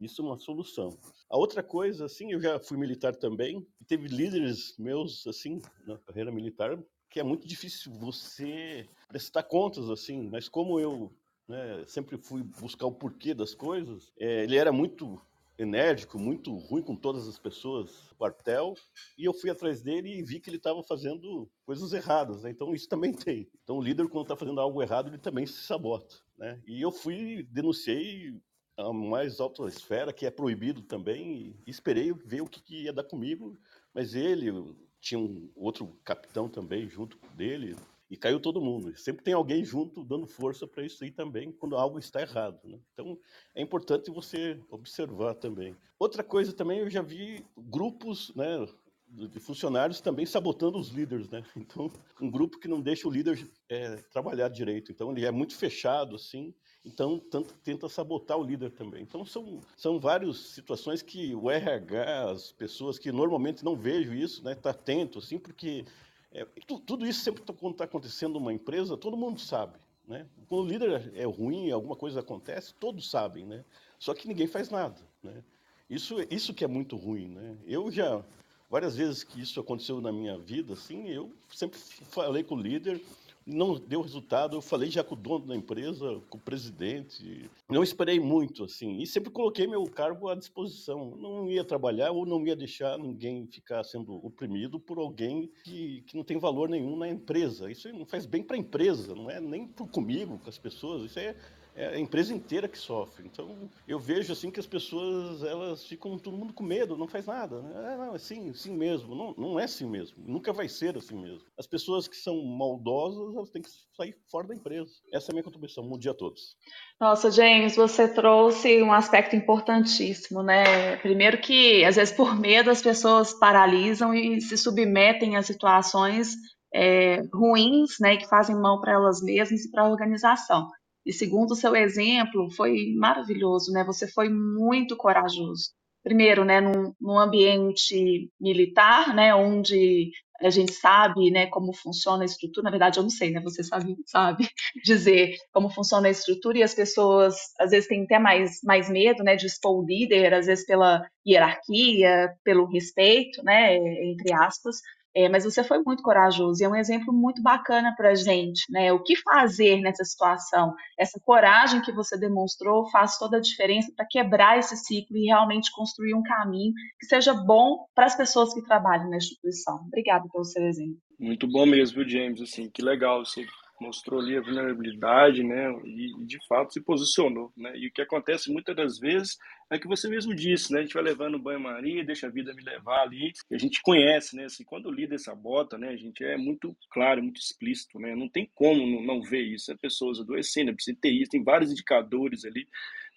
isso é uma solução. A outra coisa, assim, eu já fui militar também, e teve líderes meus, assim, na carreira militar, que é muito difícil você prestar contas, assim, mas como eu né, sempre fui buscar o porquê das coisas, é, ele era muito enérgico, muito ruim com todas as pessoas, quartel, e eu fui atrás dele e vi que ele estava fazendo coisas erradas, né? então isso também tem. Então o líder, quando está fazendo algo errado, ele também se sabota. Né? E eu fui, denunciei a mais alta esfera, que é proibido também, e esperei ver o que, que ia dar comigo, mas ele tinha um outro capitão também junto dele, e caiu todo mundo. Sempre tem alguém junto dando força para isso aí também, quando algo está errado. Né? Então, é importante você observar também. Outra coisa também, eu já vi grupos né, de funcionários também sabotando os líderes. Né? Então, um grupo que não deixa o líder é, trabalhar direito. Então, ele é muito fechado, assim, então, tanto, tenta sabotar o líder também. Então, são, são várias situações que o RH, as pessoas que normalmente não vejo isso, né, tá atento, assim, porque é, tudo isso sempre tá, quando está acontecendo numa empresa, todo mundo sabe. Né? Quando o líder é ruim, alguma coisa acontece, todos sabem, né? Só que ninguém faz nada, né? Isso, isso que é muito ruim, né? Eu já várias vezes que isso aconteceu na minha vida, assim, eu sempre falei com o líder, não deu resultado. Eu falei já com o dono da empresa, com o presidente. Não esperei muito, assim. E sempre coloquei meu cargo à disposição. Não ia trabalhar ou não ia deixar ninguém ficar sendo oprimido por alguém que, que não tem valor nenhum na empresa. Isso não faz bem para a empresa, não é nem comigo, com as pessoas. Isso é é a empresa inteira que sofre. Então, eu vejo assim que as pessoas, elas ficam todo mundo com medo, não faz nada. Né? É, não, é assim, assim mesmo. Não, não é assim mesmo. Nunca vai ser assim mesmo. As pessoas que são maldosas, elas têm que sair fora da empresa. Essa é a minha contribuição. Bom dia a todos. Nossa, James, você trouxe um aspecto importantíssimo, né? Primeiro que, às vezes, por medo, as pessoas paralisam e se submetem a situações é, ruins, né, que fazem mal para elas mesmas e para a organização. E segundo o seu exemplo, foi maravilhoso, né? Você foi muito corajoso. Primeiro, né, num, num ambiente militar, né, onde a gente sabe, né, como funciona a estrutura. Na verdade, eu não sei, né? Você sabe, sabe dizer como funciona a estrutura e as pessoas às vezes têm até mais, mais medo, né, de expor o líder, às vezes pela hierarquia, pelo respeito, né, entre aspas. É, mas você foi muito corajoso e é um exemplo muito bacana para a gente, né? O que fazer nessa situação? Essa coragem que você demonstrou faz toda a diferença para quebrar esse ciclo e realmente construir um caminho que seja bom para as pessoas que trabalham na instituição. Obrigada pelo seu exemplo. Muito bom mesmo, James? Assim, que legal você mostrou ali a vulnerabilidade, né, e, de fato se posicionou, né, e o que acontece muitas das vezes é que você mesmo disse, né, a gente vai levando banho-maria, deixa a vida me levar ali, e a gente conhece, né, assim, quando o líder sabota, né, a gente é muito claro, muito explícito, né, não tem como não ver isso, é pessoas adoecendo, é precisa ter isso, tem vários indicadores ali,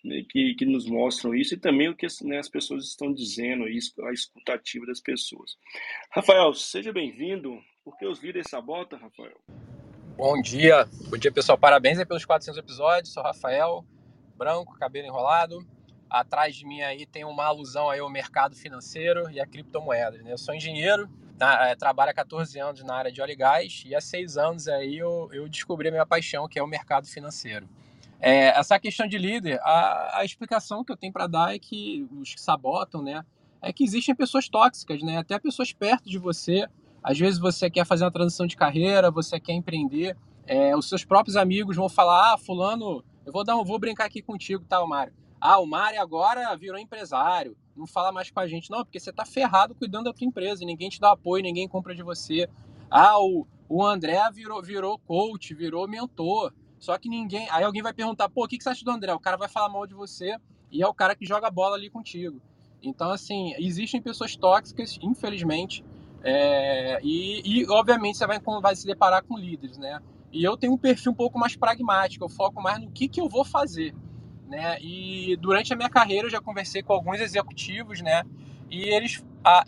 né, que, que nos mostram isso e também o que né, as pessoas estão dizendo, a escutativa das pessoas. Rafael, seja bem-vindo. Por que os líderes sabotam, Rafael? Bom dia, bom dia pessoal, parabéns aí pelos 400 episódios, sou Rafael, branco, cabelo enrolado, atrás de mim aí tem uma alusão aí ao mercado financeiro e a criptomoedas, né? Eu sou engenheiro, tá? é, trabalho há 14 anos na área de óleo e gás e há 6 anos aí eu, eu descobri a minha paixão, que é o mercado financeiro. É, essa questão de líder, a, a explicação que eu tenho para dar é que os que sabotam, né, é que existem pessoas tóxicas, né, até pessoas perto de você, às vezes você quer fazer uma transição de carreira, você quer empreender, é, os seus próprios amigos vão falar: ah, fulano, eu vou dar, um, vou brincar aqui contigo, tá, Mário? Ah, o Mário agora virou empresário, não fala mais com a gente, não, porque você tá ferrado cuidando da tua empresa, ninguém te dá apoio, ninguém compra de você. Ah, o, o André virou, virou coach, virou mentor. Só que ninguém. Aí alguém vai perguntar, pô, o que, que você acha do André? O cara vai falar mal de você e é o cara que joga bola ali contigo. Então, assim, existem pessoas tóxicas, infelizmente, é, e, e, obviamente, você vai, vai se deparar com líderes, né? E eu tenho um perfil um pouco mais pragmático, eu foco mais no que, que eu vou fazer, né? E durante a minha carreira eu já conversei com alguns executivos, né? E eles,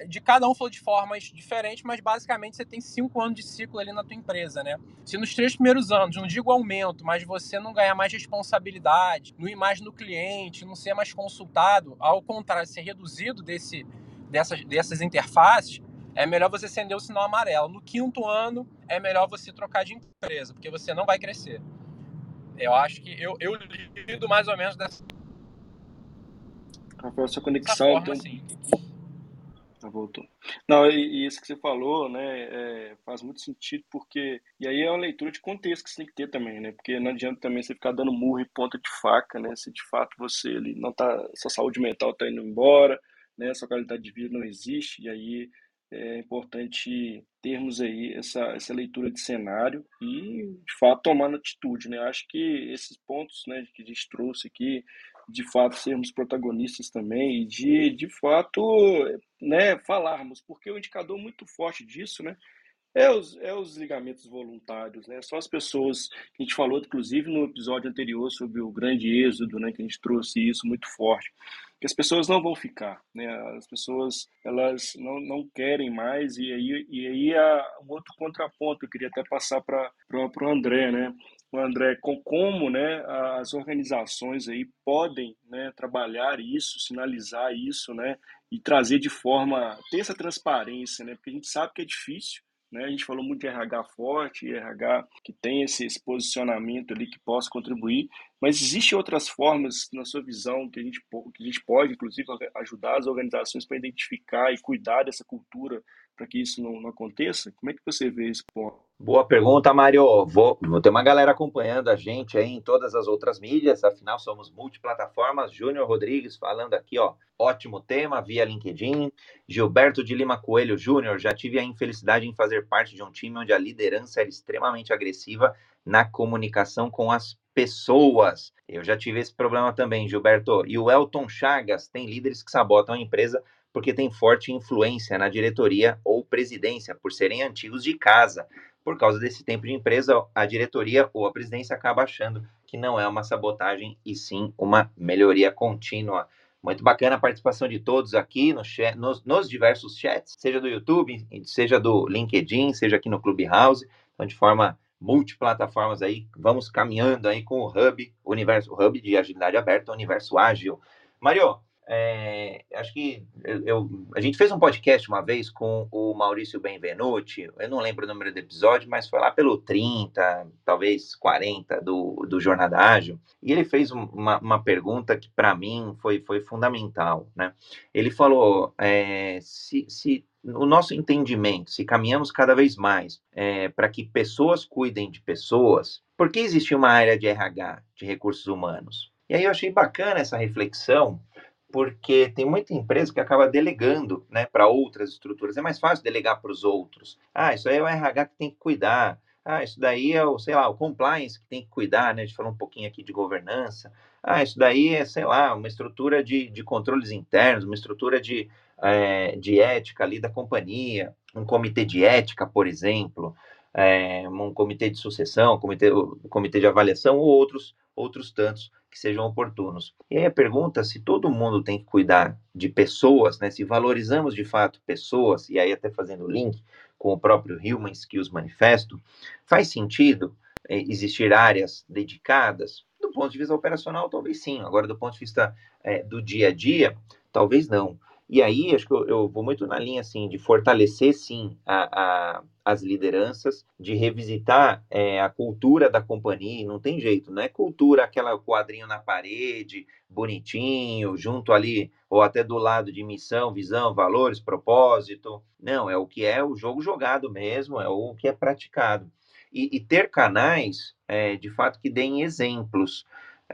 de cada um falou de formas diferentes, mas basicamente você tem cinco anos de ciclo ali na tua empresa, né? Se nos três primeiros anos, não digo aumento, mas você não ganhar mais responsabilidade, não ir mais no cliente, não ser mais consultado, ao contrário, ser reduzido desse, dessas, dessas interfaces, é melhor você acender o sinal amarelo. No quinto ano, é melhor você trocar de empresa, porque você não vai crescer. Eu acho que eu, eu lido mais ou menos dessa. Rafael, sua conexão. Forma, então... Assim. Ah, voltou. Não, e, e, isso que você falou, né, é, faz muito sentido, porque. E aí é uma leitura de contexto que você tem que ter também, né? Porque não adianta também você ficar dando murro e ponta de faca, né? Se de fato você ele não tá. Sua saúde mental tá indo embora, né? Sua qualidade de vida não existe, e aí é importante termos aí essa, essa leitura de cenário e, de fato, tomando atitude, né? Acho que esses pontos né, que a gente trouxe aqui, de fato, sermos protagonistas também e de, de fato, né, falarmos, porque o indicador muito forte disso, né, é os, é os ligamentos voluntários, né? São as pessoas que a gente falou, inclusive, no episódio anterior sobre o grande êxodo, né? Que a gente trouxe isso muito forte. Que as pessoas não vão ficar, né? As pessoas, elas não, não querem mais e aí, e aí há um outro contraponto. Eu queria até passar para o André, né? O André, com como né, as organizações aí podem né, trabalhar isso, sinalizar isso, né? E trazer de forma, ter essa transparência, né? Porque a gente sabe que é difícil, né? A gente falou muito de RH forte, RH que tem esse, esse posicionamento ali que possa contribuir, mas existem outras formas, na sua visão, que a gente, que a gente pode, inclusive, ajudar as organizações para identificar e cuidar dessa cultura para que isso não, não, aconteça? Como é que você vê esse ponto? Boa pergunta, Mário. Vou, vou ter uma galera acompanhando a gente aí em todas as outras mídias, afinal somos multiplataformas. Júnior Rodrigues falando aqui, ó, ótimo tema via LinkedIn. Gilberto de Lima Coelho Júnior, já tive a infelicidade em fazer parte de um time onde a liderança era extremamente agressiva na comunicação com as pessoas. Eu já tive esse problema também, Gilberto. E o Elton Chagas tem líderes que sabotam a empresa porque tem forte influência na diretoria ou presidência, por serem antigos de casa. Por causa desse tempo de empresa, a diretoria ou a presidência acaba achando que não é uma sabotagem e sim uma melhoria contínua. Muito bacana a participação de todos aqui no chat, nos, nos, diversos chats, seja do YouTube, seja do LinkedIn, seja aqui no Clubhouse. Então, de forma multiplataformas aí, vamos caminhando aí com o Hub, universo, o Hub de agilidade aberta, universo ágil. Mario, é, acho que eu, a gente fez um podcast uma vez com o Maurício Benvenuti, eu não lembro o número do episódio, mas foi lá pelo 30, talvez 40 do, do Jornada Ágil, e ele fez uma, uma pergunta que para mim foi, foi fundamental. Né? Ele falou: é, se, se o nosso entendimento, se caminhamos cada vez mais é, para que pessoas cuidem de pessoas, por que existe uma área de RH, de recursos humanos? E aí eu achei bacana essa reflexão, porque tem muita empresa que acaba delegando né, para outras estruturas. É mais fácil delegar para os outros. Ah, isso aí é o RH que tem que cuidar. Ah, isso daí é o, sei lá, o compliance que tem que cuidar, né? A gente falou um pouquinho aqui de governança. Ah, isso daí é, sei lá, uma estrutura de, de controles internos, uma estrutura de, é, de ética ali da companhia, um comitê de ética, por exemplo, é, um comitê de sucessão, um comitê, um comitê de avaliação ou outros, outros tantos que sejam oportunos. E aí a pergunta se todo mundo tem que cuidar de pessoas, né? Se valorizamos de fato pessoas, e aí até fazendo link com o próprio Human Skills Manifesto, faz sentido é, existir áreas dedicadas? Do ponto de vista operacional, talvez sim. Agora, do ponto de vista é, do dia a dia, talvez não. E aí, acho que eu, eu, vou muito na linha, assim, de fortalecer, sim, a, a as lideranças, de revisitar é, a cultura da companhia, não tem jeito, não é cultura aquela quadrinho na parede, bonitinho, junto ali, ou até do lado de missão, visão, valores, propósito. Não, é o que é o jogo jogado mesmo, é o que é praticado. E, e ter canais, é, de fato, que deem exemplos.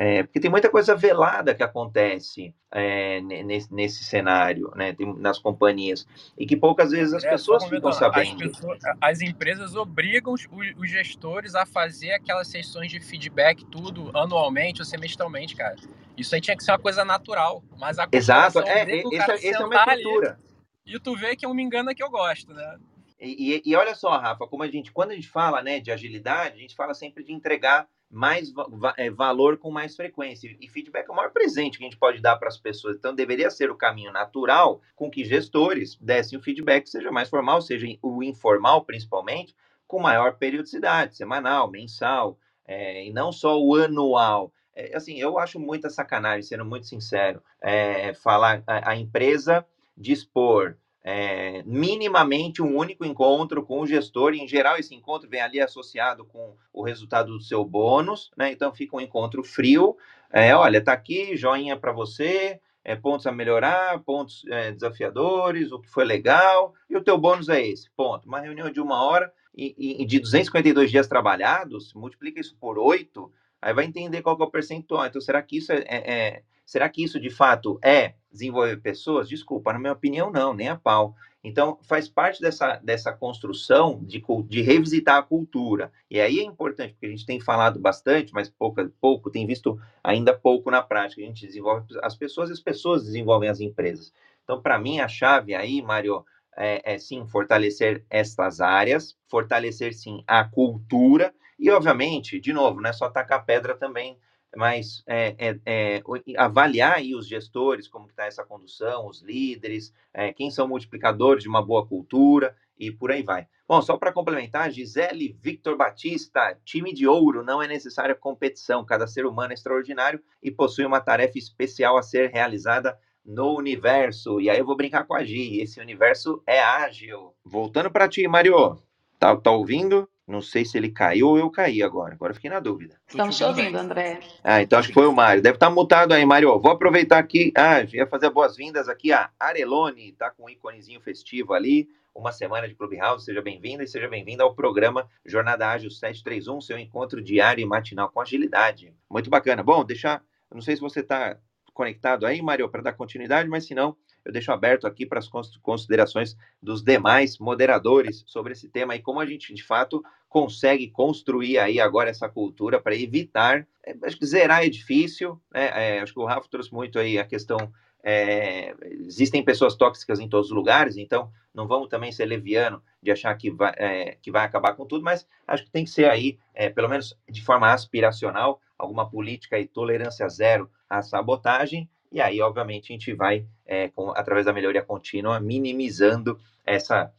É, porque tem muita coisa velada que acontece é, nesse, nesse, cenário, né, tem, nas companhias, e que poucas vezes as é, pessoas ficam sabendo. As, pessoas, as, empresas obrigam os, os, gestores a fazer aquelas sessões de feedback, tudo, anualmente ou semestralmente, cara. Isso aí tinha que ser uma coisa natural, mas a Exato, é, essa, essa é uma cultura. Ali, e tu vê que eu me engano que eu gosto, né? E, e, e, olha só, Rafa, como a gente, quando a gente fala né, de agilidade, a gente fala sempre de entregar mais va é, valor com mais frequência. E feedback é o maior presente que a gente pode dar para as pessoas. Então, deveria ser o caminho natural com que gestores dessem o feedback, seja mais formal, seja o informal, principalmente, com maior periodicidade, semanal, mensal, é, e não só o anual. É, assim, eu acho muita sacanagem, sendo muito sincero, é, falar a, a empresa dispor é, minimamente um único encontro com o gestor, e em geral esse encontro vem ali associado com o resultado do seu bônus, né? Então fica um encontro frio. É, olha, tá aqui, joinha para você, é, pontos a melhorar, pontos é, desafiadores, o que foi legal, e o teu bônus é esse, ponto. Uma reunião de uma hora e, e de 252 dias trabalhados, multiplica isso por oito, aí vai entender qual é o percentual. Então, será que isso é, é, é Será que isso de fato é desenvolver pessoas? Desculpa, na minha opinião, não, nem a pau. Então, faz parte dessa, dessa construção de, de revisitar a cultura. E aí é importante, porque a gente tem falado bastante, mas pouco, pouco tem visto ainda pouco na prática. A gente desenvolve as pessoas e as pessoas desenvolvem as empresas. Então, para mim, a chave aí, Mário, é, é sim fortalecer estas áreas, fortalecer sim a cultura e, obviamente, de novo, não é só tacar pedra também mas é, é, é, avaliar aí os gestores, como está essa condução, os líderes, é, quem são multiplicadores de uma boa cultura e por aí vai. Bom, só para complementar, Gisele Victor Batista, time de ouro, não é necessária competição, cada ser humano é extraordinário e possui uma tarefa especial a ser realizada no universo. E aí eu vou brincar com a Gi, esse universo é ágil. Voltando para ti, Mario, tá, tá ouvindo? Não sei se ele caiu ou eu caí agora. Agora fiquei na dúvida. Estamos te ouvindo, André. Ah, então acho que foi o Mário. Deve estar mutado aí, Mário. Vou aproveitar aqui. Ah, ia fazer boas-vindas aqui a Arelone, tá com um íconezinho festivo ali. Uma semana de Clubhouse. Seja bem-vinda e seja bem-vinda ao programa Jornada Ágil 731, seu encontro diário e matinal com agilidade. Muito bacana. Bom, deixar. Não sei se você está conectado aí, Mário, para dar continuidade, mas se não, eu deixo aberto aqui para as considerações dos demais moderadores sobre esse tema e como a gente, de fato, consegue construir aí agora essa cultura para evitar, é, acho que zerar é difícil, né? É, acho que o Rafa trouxe muito aí a questão, é, existem pessoas tóxicas em todos os lugares, então não vamos também ser leviano de achar que vai, é, que vai acabar com tudo, mas acho que tem que ser aí, é, pelo menos de forma aspiracional, alguma política e tolerância zero à sabotagem, e aí, obviamente, a gente vai, é, com, através da melhoria contínua, minimizando essa,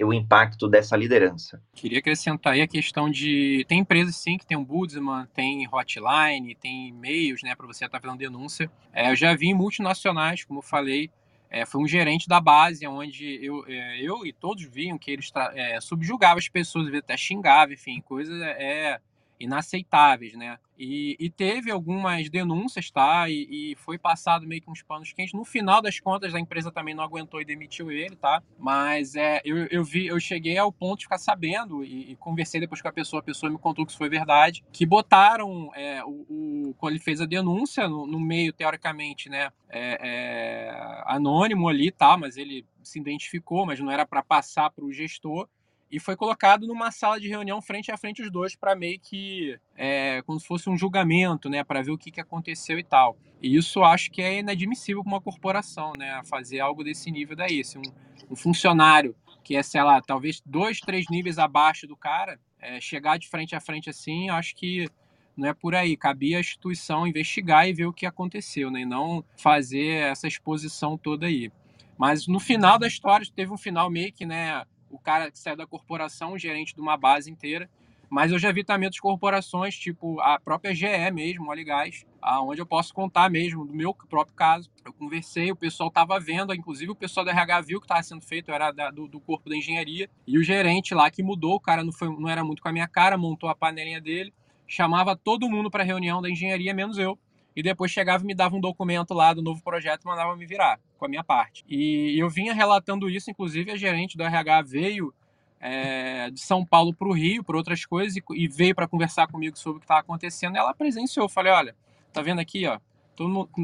o impacto dessa liderança. Queria acrescentar aí a questão de tem empresas sim que tem um Budsman, tem hotline, tem e-mails, né, para você estar fazendo denúncia. É, eu já vi em multinacionais, como eu falei, é, foi um gerente da base, onde eu, é, eu e todos viam que eles é, subjugavam as pessoas, até xingavam, enfim, coisas é, inaceitáveis, né? E, e, teve algumas denúncias, tá? E, e, foi passado meio que uns panos quentes. No final das contas, a empresa também não aguentou e demitiu ele, tá? Mas é, eu, eu vi, eu cheguei ao ponto de ficar sabendo e, e, conversei depois com a pessoa, a pessoa me contou que isso foi verdade, que botaram é, o, o, quando ele fez a denúncia no, no meio, teoricamente, né? É, é anônimo ali, tá? Mas ele se identificou, mas não era para passar para o gestor e foi colocado numa sala de reunião frente a frente os dois para meio que é, como se fosse um julgamento, né, para ver o que, que aconteceu e tal. E isso acho que é inadmissível para uma corporação, né, fazer algo desse nível daí. Se um, um, funcionário que é, sei lá, talvez dois, três níveis abaixo do cara, é, chegar de frente a frente assim, acho que não é por aí. Cabia a instituição investigar e ver o que aconteceu, né, e não fazer essa exposição toda aí. Mas no final da história, teve um final meio que, né, o cara que saiu da corporação, o gerente de uma base inteira. Mas eu já vi também outras corporações, tipo a própria GE mesmo, Óleo Gás, aonde eu posso contar mesmo do meu próprio caso. Eu conversei, o pessoal estava vendo, inclusive o pessoal da RH viu que estava sendo feito, era da, do, do, corpo da engenharia, e o gerente lá que mudou, o cara não, foi, não era muito com a minha cara, montou a panelinha dele, chamava todo mundo para reunião da engenharia, menos eu e depois chegava e me dava um documento lá do novo projeto e mandava me virar com a minha parte. E eu vinha relatando isso, inclusive a gerente do RH veio é, de São Paulo para o Rio, por outras coisas, e, veio para conversar comigo sobre o que estava acontecendo. Ela presenciou. Falei: olha, tá vendo aqui, ó?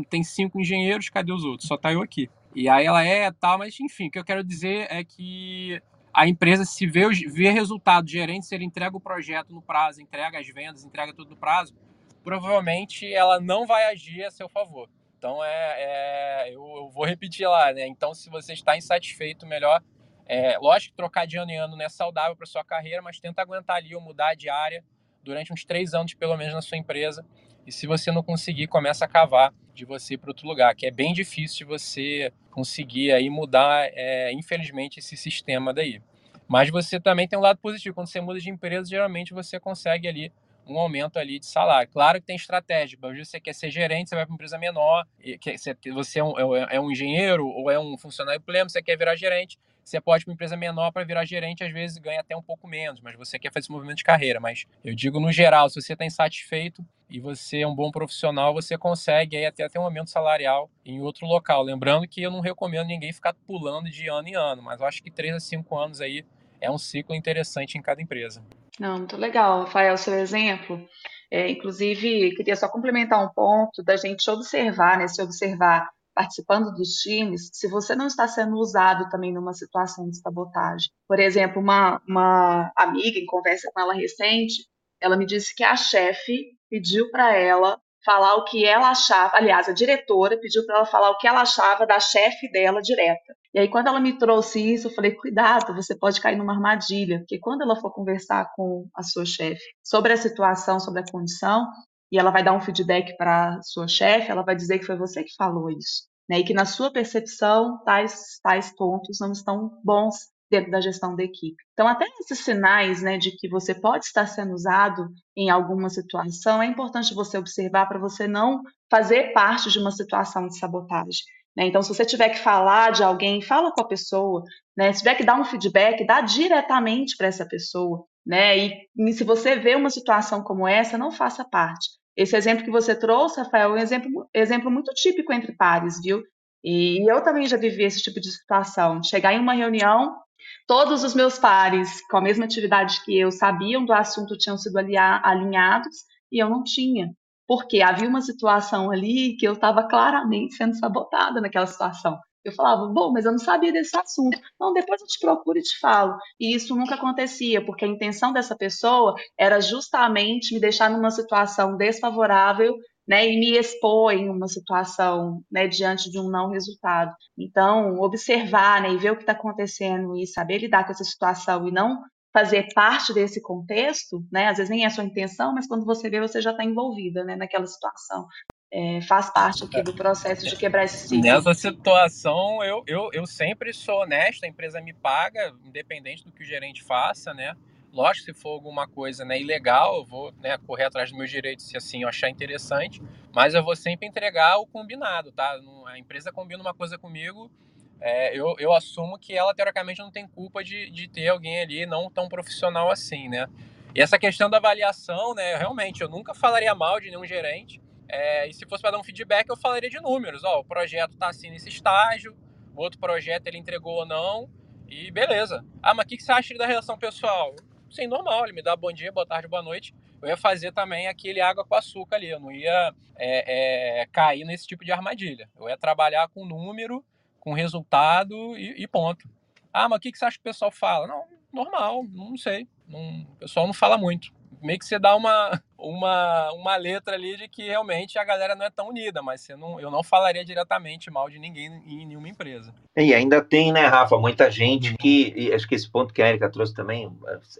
Tem cinco engenheiros, cadê os outros? Só tá eu aqui. E aí ela é, tal, mas enfim, o que eu quero dizer é que a empresa se vê, vê resultado gerente, se ele entrega o projeto no prazo, entrega as vendas, entrega tudo no prazo, provavelmente ela não vai agir a seu favor. Então é, é eu, eu, vou repetir lá, né? Então se você está insatisfeito, melhor, é, lógico que trocar de ano em ano não é saudável para sua carreira, mas tenta aguentar ali ou mudar de área durante uns três anos pelo menos na sua empresa. E se você não conseguir, começa a cavar de você para outro lugar, que é bem difícil de você conseguir aí mudar, é, infelizmente, esse sistema daí. Mas você também tem um lado positivo. Quando você muda de empresa, geralmente você consegue ali um aumento ali de salário. Claro que tem estratégia. Às você quer ser gerente, você vai para uma empresa menor, você é um, é, é um engenheiro ou é um funcionário pleno, você quer virar gerente, você pode ir para uma empresa menor para virar gerente, às vezes ganha até um pouco menos, mas você quer fazer esse movimento de carreira. Mas eu digo no geral, se você está insatisfeito e você é um bom profissional, você consegue aí até ter um aumento salarial em outro local. Lembrando que eu não recomendo ninguém ficar pulando de ano em ano, mas eu acho que 3 a 5 anos aí é um ciclo interessante em cada empresa. Não, muito legal, Rafael, seu exemplo. É, inclusive, queria só complementar um ponto da gente observar, né, se observar participando dos times, se você não está sendo usado também numa situação de sabotagem. Por exemplo, uma, uma amiga, em conversa com ela recente, ela me disse que a chefe pediu para ela falar o que ela achava. Aliás, a diretora pediu para ela falar o que ela achava da chefe dela direta. E aí, quando ela me trouxe isso, eu falei: cuidado, você pode cair numa armadilha, porque quando ela for conversar com a sua chefe sobre a situação, sobre a condição, e ela vai dar um feedback para sua chefe, ela vai dizer que foi você que falou isso. Né, e que na sua percepção tais, tais pontos não estão bons dentro da gestão da equipe. Então, até esses sinais né, de que você pode estar sendo usado em alguma situação, é importante você observar para você não fazer parte de uma situação de sabotagem. Né? Então, se você tiver que falar de alguém, fala com a pessoa. Né? Se tiver que dar um feedback, dá diretamente para essa pessoa. Né? E, e se você vê uma situação como essa, não faça parte. Esse exemplo que você trouxe, Rafael, é um exemplo, exemplo muito típico entre pares, viu? E eu também já vivi esse tipo de situação. Chegar em uma reunião Todos os meus pares com a mesma atividade que eu sabiam do assunto tinham sido alinhados e eu não tinha. Porque havia uma situação ali que eu estava claramente sendo sabotada naquela situação. Eu falava, bom, mas eu não sabia desse assunto. Não, depois eu te procuro e te falo. E isso nunca acontecia, porque a intenção dessa pessoa era justamente me deixar numa situação desfavorável né, e me expor em uma situação né, diante de um não resultado. Então, observar né, e ver o que está acontecendo e saber lidar com essa situação e não fazer parte desse contexto, né, às vezes nem é a sua intenção, mas quando você vê, você já está envolvida né, naquela situação. é, faz parte aqui do processo de quebrar esse ciclo. Nessa situação, eu, eu, eu sempre sou honesto, a empresa me paga, independente do que o gerente faça, né? Lógico, se for alguma coisa né, ilegal, eu vou né, correr atrás dos meus direitos se assim eu achar interessante, mas eu vou sempre entregar o combinado, tá? A empresa combina uma coisa comigo, é, eu, eu assumo que ela, teoricamente, não tem culpa de, de ter alguém ali não tão profissional assim, né? E essa questão da avaliação, né? Realmente, eu nunca falaria mal de nenhum gerente, é, e se fosse para dar um feedback, eu falaria de números. Ó, o projeto está assim nesse estágio, o outro projeto ele entregou ou não, e beleza. Ah, mas o que, que você acha da relação pessoal? Sim, normal, ele me dá bom dia, boa tarde, boa noite. Eu ia fazer também aquele água com açúcar ali, eu não ia é, é, cair nesse tipo de armadilha. Eu ia trabalhar com número, com resultado e, e ponto. Ah, mas o que, que você acha que o pessoal fala? Não, normal, não sei. Não, o pessoal não fala muito meio que você dá uma, uma, uma letra ali de que realmente a galera não é tão unida, mas você não, eu não falaria diretamente mal de ninguém em nenhuma empresa. E ainda tem, né, Rafa, muita gente que, acho que esse ponto que a Erika trouxe também,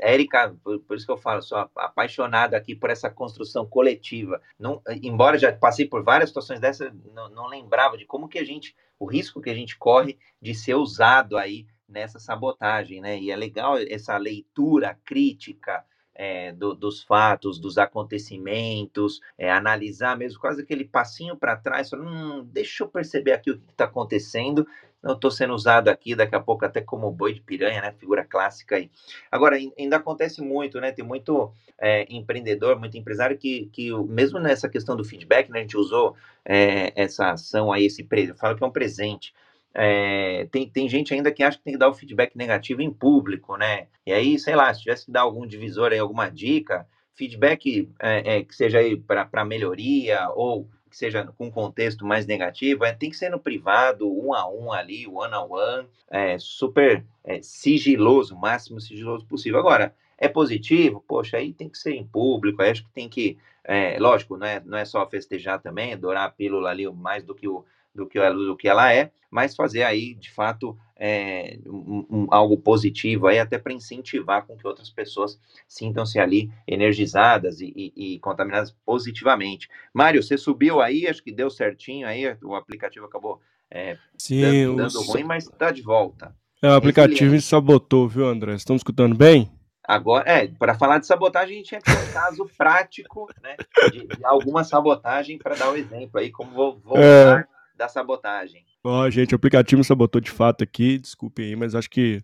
Erika, por, isso que eu falo, sou apaixonada aqui por essa construção coletiva. Não, embora já passei por várias situações dessa, não, não lembrava de como que a gente, o risco que a gente corre de ser usado aí nessa sabotagem, né? E é legal essa leitura crítica, é, do, dos fatos, dos acontecimentos, é, analisar mesmo quase aquele passinho para trás, falar, hum, deixa eu perceber aqui o que está acontecendo, não estou sendo usado aqui, daqui a pouco até como boi de piranha, né, figura clássica aí. Agora, ainda acontece muito, né, tem muito é, empreendedor, muito empresário que, que, mesmo nessa questão do feedback, né, a gente usou é, essa ação aí, esse, eu falo que é um presente, é, tem, tem gente ainda que acha que tem que dar o feedback negativo em público, né? E aí, sei lá, se tivesse que dar algum divisor aí, alguma dica, feedback é, é, que seja aí para melhoria ou que seja com contexto mais negativo, é, tem que ser no privado, um a um ali, one on one, é, super é, sigiloso, máximo sigiloso possível. Agora, é positivo? Poxa, aí tem que ser em público, aí acho que tem que, é, lógico, não é, não é só festejar também, adorar a pílula ali mais do que o do que, ela, do que ela é, mas fazer aí, de fato, é, um, um, algo positivo aí, até para incentivar com que outras pessoas sintam-se ali energizadas e, e, e, contaminadas positivamente. Mário, você subiu aí, acho que deu certinho aí, o aplicativo acabou é, Sim, dando, dando ruim, mas está de volta. É, o aplicativo sabotou, viu, André? Estamos escutando bem? Agora, é, para falar de sabotagem, a gente tinha que ter um caso prático, né, de, de alguma sabotagem para dar o um exemplo aí, como vou voltar é da sabotagem. Ó, oh, gente, o aplicativo sabotou de fato aqui, desculpem aí, mas acho que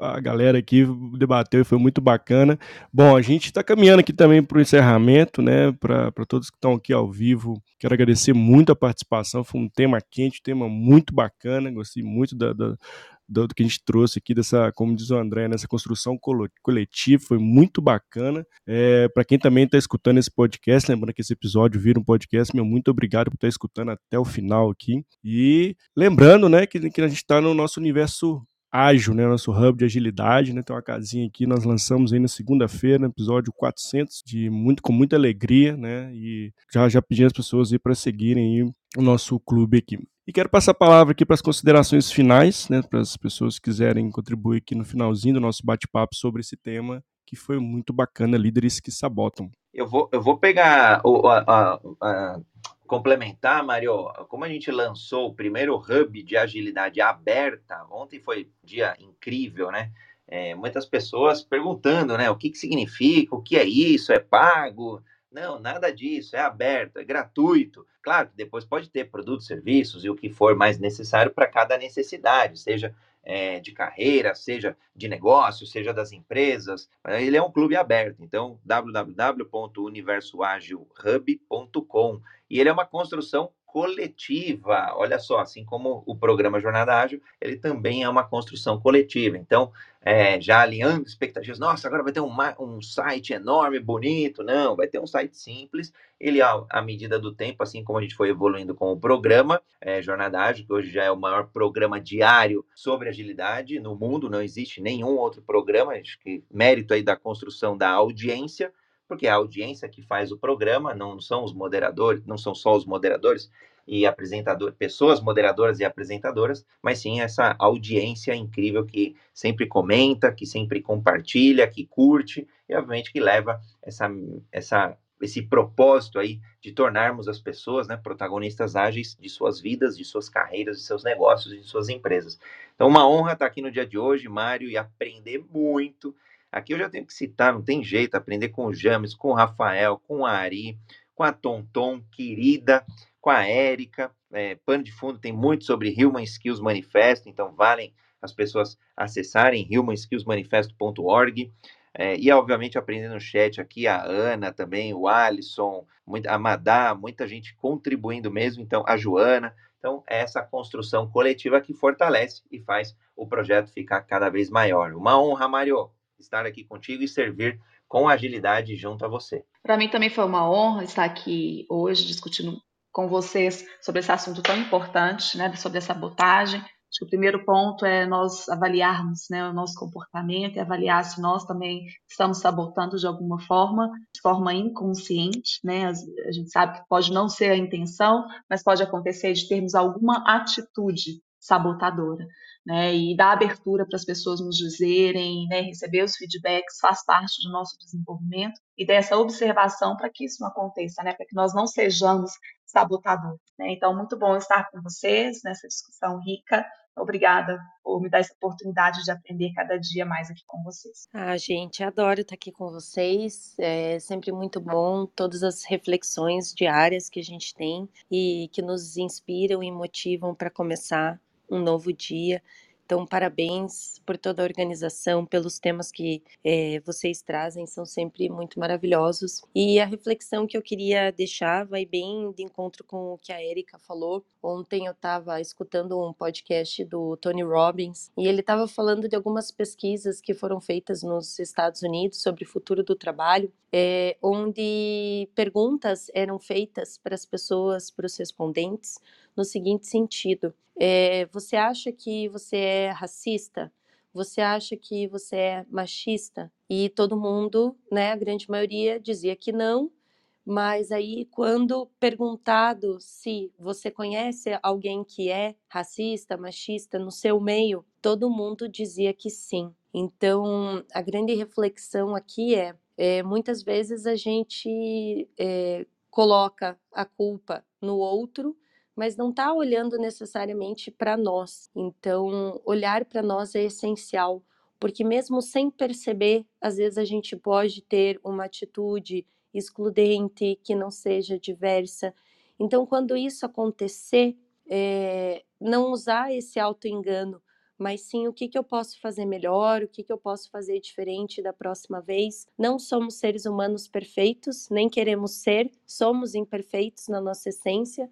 a galera aqui debateu e foi muito bacana. Bom, a gente está caminhando aqui também para o encerramento, né? Para todos que estão aqui ao vivo, quero agradecer muito a participação. Foi um tema quente, um tema muito bacana. Gostei muito da, da, do, que a gente trouxe aqui dessa, como diz o André, nessa construção coletiva, foi muito bacana. É, para quem também está escutando esse podcast, lembrando que esse episódio vira um podcast, meu muito obrigado por estar tá escutando até o final aqui. E lembrando, né, que, que a gente está no nosso universo ágil, né, nosso hub de agilidade, né, tem uma casinha aqui, nós lançamos aí na segunda-feira, episódio 400, de muito, com muita alegria, né, e já, já pedindo as pessoas aí para seguirem aí o nosso clube aqui. E quero passar a palavra aqui para as considerações finais, né, para as pessoas que quiserem contribuir aqui no finalzinho do nosso bate-papo sobre esse tema, que foi muito bacana, líderes que sabotam. Eu vou, eu vou pegar o, a, a, a, complementar, Mario, como a gente lançou o primeiro hub de agilidade aberta, ontem foi dia incrível, né? É, muitas pessoas perguntando, né, o que, que significa, o que é isso, é pago? Não, nada disso, é aberto, é gratuito. Claro que depois pode ter produtos, serviços e o que for mais necessário para cada necessidade, seja é, de carreira, seja de negócio, seja das empresas. Ele é um clube aberto, então www.universoagilhub.com e ele é uma construção coletiva. Olha só, assim como o programa Jornada Ágil, ele também é uma construção coletiva. Então, é, já alinhando expectativas, nossa, agora vai ter um, um site enorme, bonito. Não, vai ter um site simples. Ele, à medida do tempo, assim como a gente foi evoluindo com o programa é, Jornada Ágil, que hoje já é o maior programa diário sobre agilidade no mundo, não existe nenhum outro programa, acho que mérito aí da construção da audiência porque é a audiência que faz o programa, não são os moderadores, não são só os moderadores e apresentadores, pessoas moderadoras e apresentadoras, mas sim essa audiência incrível que sempre comenta, que sempre compartilha, que curte e obviamente que leva essa, essa esse propósito aí de tornarmos as pessoas né, protagonistas ágeis de suas vidas, de suas carreiras, de seus negócios, de suas empresas. Então, uma honra estar aqui no dia de hoje, Mário, e aprender muito. Aqui eu já tenho que citar, não tem jeito, aprender com o James, com o Rafael, com o Ari, com a Tonton, querida, com a Érica. É, pano de fundo tem muito sobre Human Skills Manifesto, então valem as pessoas acessarem humanskillsmanifesto.org. É, e, obviamente, aprendendo no chat aqui, a Ana também, o Alisson, a Madá, muita gente contribuindo mesmo, então, a Joana. Então, é essa construção coletiva que fortalece e faz o projeto ficar cada vez maior. Uma honra, Mário, estar aqui contigo e servir com agilidade junto a você. Para mim também foi uma honra estar aqui hoje discutindo com vocês sobre esse assunto tão importante, né, sobre a sabotagem. Acho que o primeiro ponto é nós avaliarmos né, o nosso comportamento e avaliar se nós também estamos sabotando de alguma forma, de forma inconsciente. Né? A gente sabe que pode não ser a intenção, mas pode acontecer de termos alguma atitude sabotadora. Né, e dar abertura para as pessoas nos dizerem, né, receber os feedbacks faz parte do nosso desenvolvimento e dessa observação para que isso não aconteça, né, para que nós não sejamos sabotadores. Né? Então, muito bom estar com vocês nessa discussão rica Obrigada por me dar essa oportunidade de aprender cada dia mais aqui com vocês. Ah, gente, adoro estar aqui com vocês. É sempre muito bom todas as reflexões diárias que a gente tem e que nos inspiram e motivam para começar um novo dia. Então, parabéns por toda a organização, pelos temas que é, vocês trazem, são sempre muito maravilhosos. E a reflexão que eu queria deixar vai bem de encontro com o que a Erika falou. Ontem eu estava escutando um podcast do Tony Robbins e ele estava falando de algumas pesquisas que foram feitas nos Estados Unidos sobre o futuro do trabalho, é, onde perguntas eram feitas para as pessoas, para os respondentes, no seguinte sentido: é, você acha que você é racista? Você acha que você é machista? E todo mundo, né, a grande maioria, dizia que não. Mas aí, quando perguntado se você conhece alguém que é racista, machista no seu meio, todo mundo dizia que sim. Então, a grande reflexão aqui é: é muitas vezes a gente é, coloca a culpa no outro mas não está olhando necessariamente para nós. Então, olhar para nós é essencial, porque mesmo sem perceber, às vezes a gente pode ter uma atitude excludente, que não seja diversa. Então, quando isso acontecer, é, não usar esse auto-engano, mas sim o que, que eu posso fazer melhor, o que, que eu posso fazer diferente da próxima vez. Não somos seres humanos perfeitos, nem queremos ser, somos imperfeitos na nossa essência,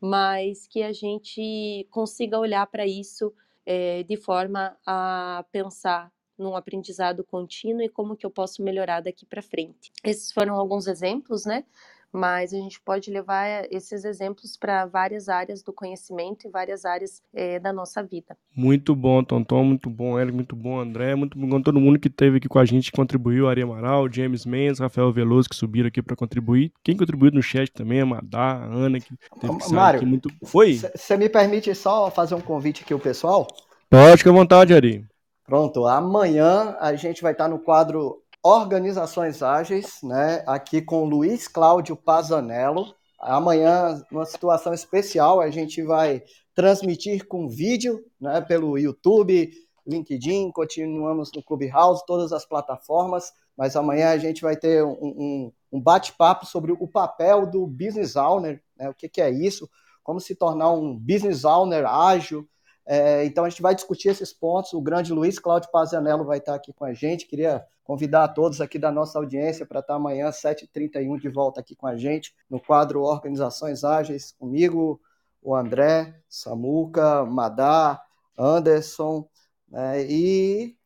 mas que a gente consiga olhar para isso é, de forma a pensar num aprendizado contínuo e como que eu posso melhorar daqui para frente. Esses foram alguns exemplos, né? Mas a gente pode levar esses exemplos para várias áreas do conhecimento e várias áreas é, da nossa vida. Muito bom, Tonton, muito bom, Hélio, muito bom, André, muito bom todo mundo que esteve aqui com a gente, contribuiu, Ari Amaral, James Mendes, Rafael Veloso, que subiram aqui para contribuir. Quem contribuiu no chat também, a Madá, a Ana, que teve que Mário, muito... Foi? Você me permite só fazer um convite aqui ao pessoal? Pode, fica à vontade, Ari. Pronto, amanhã a gente vai estar no quadro Organizações Ágeis, né? Aqui com Luiz Cláudio Pazanello. Amanhã, numa situação especial, a gente vai transmitir com vídeo, né? Pelo YouTube, LinkedIn, continuamos no Clubhouse, todas as plataformas. Mas amanhã a gente vai ter um, um, um bate-papo sobre o papel do business owner, né? O que, que é isso? Como se tornar um business owner ágil, é, então a gente vai discutir esses pontos. O grande Luiz Cláudio Pazianello vai estar aqui com a gente. Queria convidar a todos aqui da nossa audiência para estar amanhã, 7h31, de volta aqui com a gente, no quadro Organizações Ágeis, comigo, o André, Samuca, Madá, Anderson né, e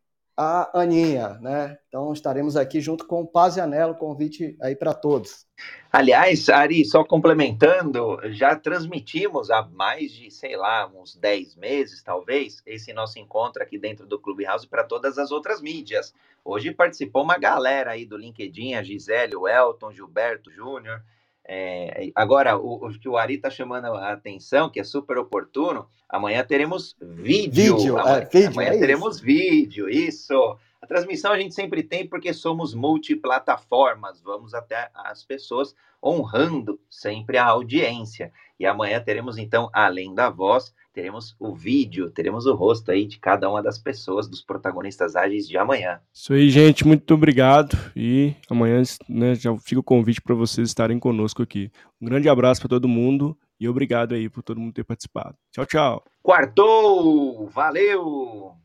a Aninha, né? Então estaremos aqui junto com o Pazianello, convite aí para todos. Aliás, Ari, só complementando, já transmitimos há mais de, sei lá, uns 10 meses, talvez, esse nosso encontro aqui dentro do Clubhouse para todas as outras mídias. Hoje participou uma galera aí do LinkedIn, a Gisele, o Elton, Gilberto Júnior, é, agora, o, o, que o Ari está chamando a atenção, que é super oportuno, amanhã teremos vídeo. Vídeo, amanhã, é, vídeo, amanhã é teremos isso. vídeo, isso. A transmissão a gente sempre tem porque somos multiplataformas, vamos até as pessoas honrando sempre a audiência. E amanhã teremos então, além da voz, teremos o vídeo, teremos o rosto aí de cada uma das pessoas, dos protagonistas ágeis de amanhã. Isso aí, gente, muito obrigado. E amanhã né, já fica o convite para vocês estarem conosco aqui. Um grande abraço para todo mundo e obrigado aí por todo mundo ter participado. Tchau, tchau. Quartou! Valeu!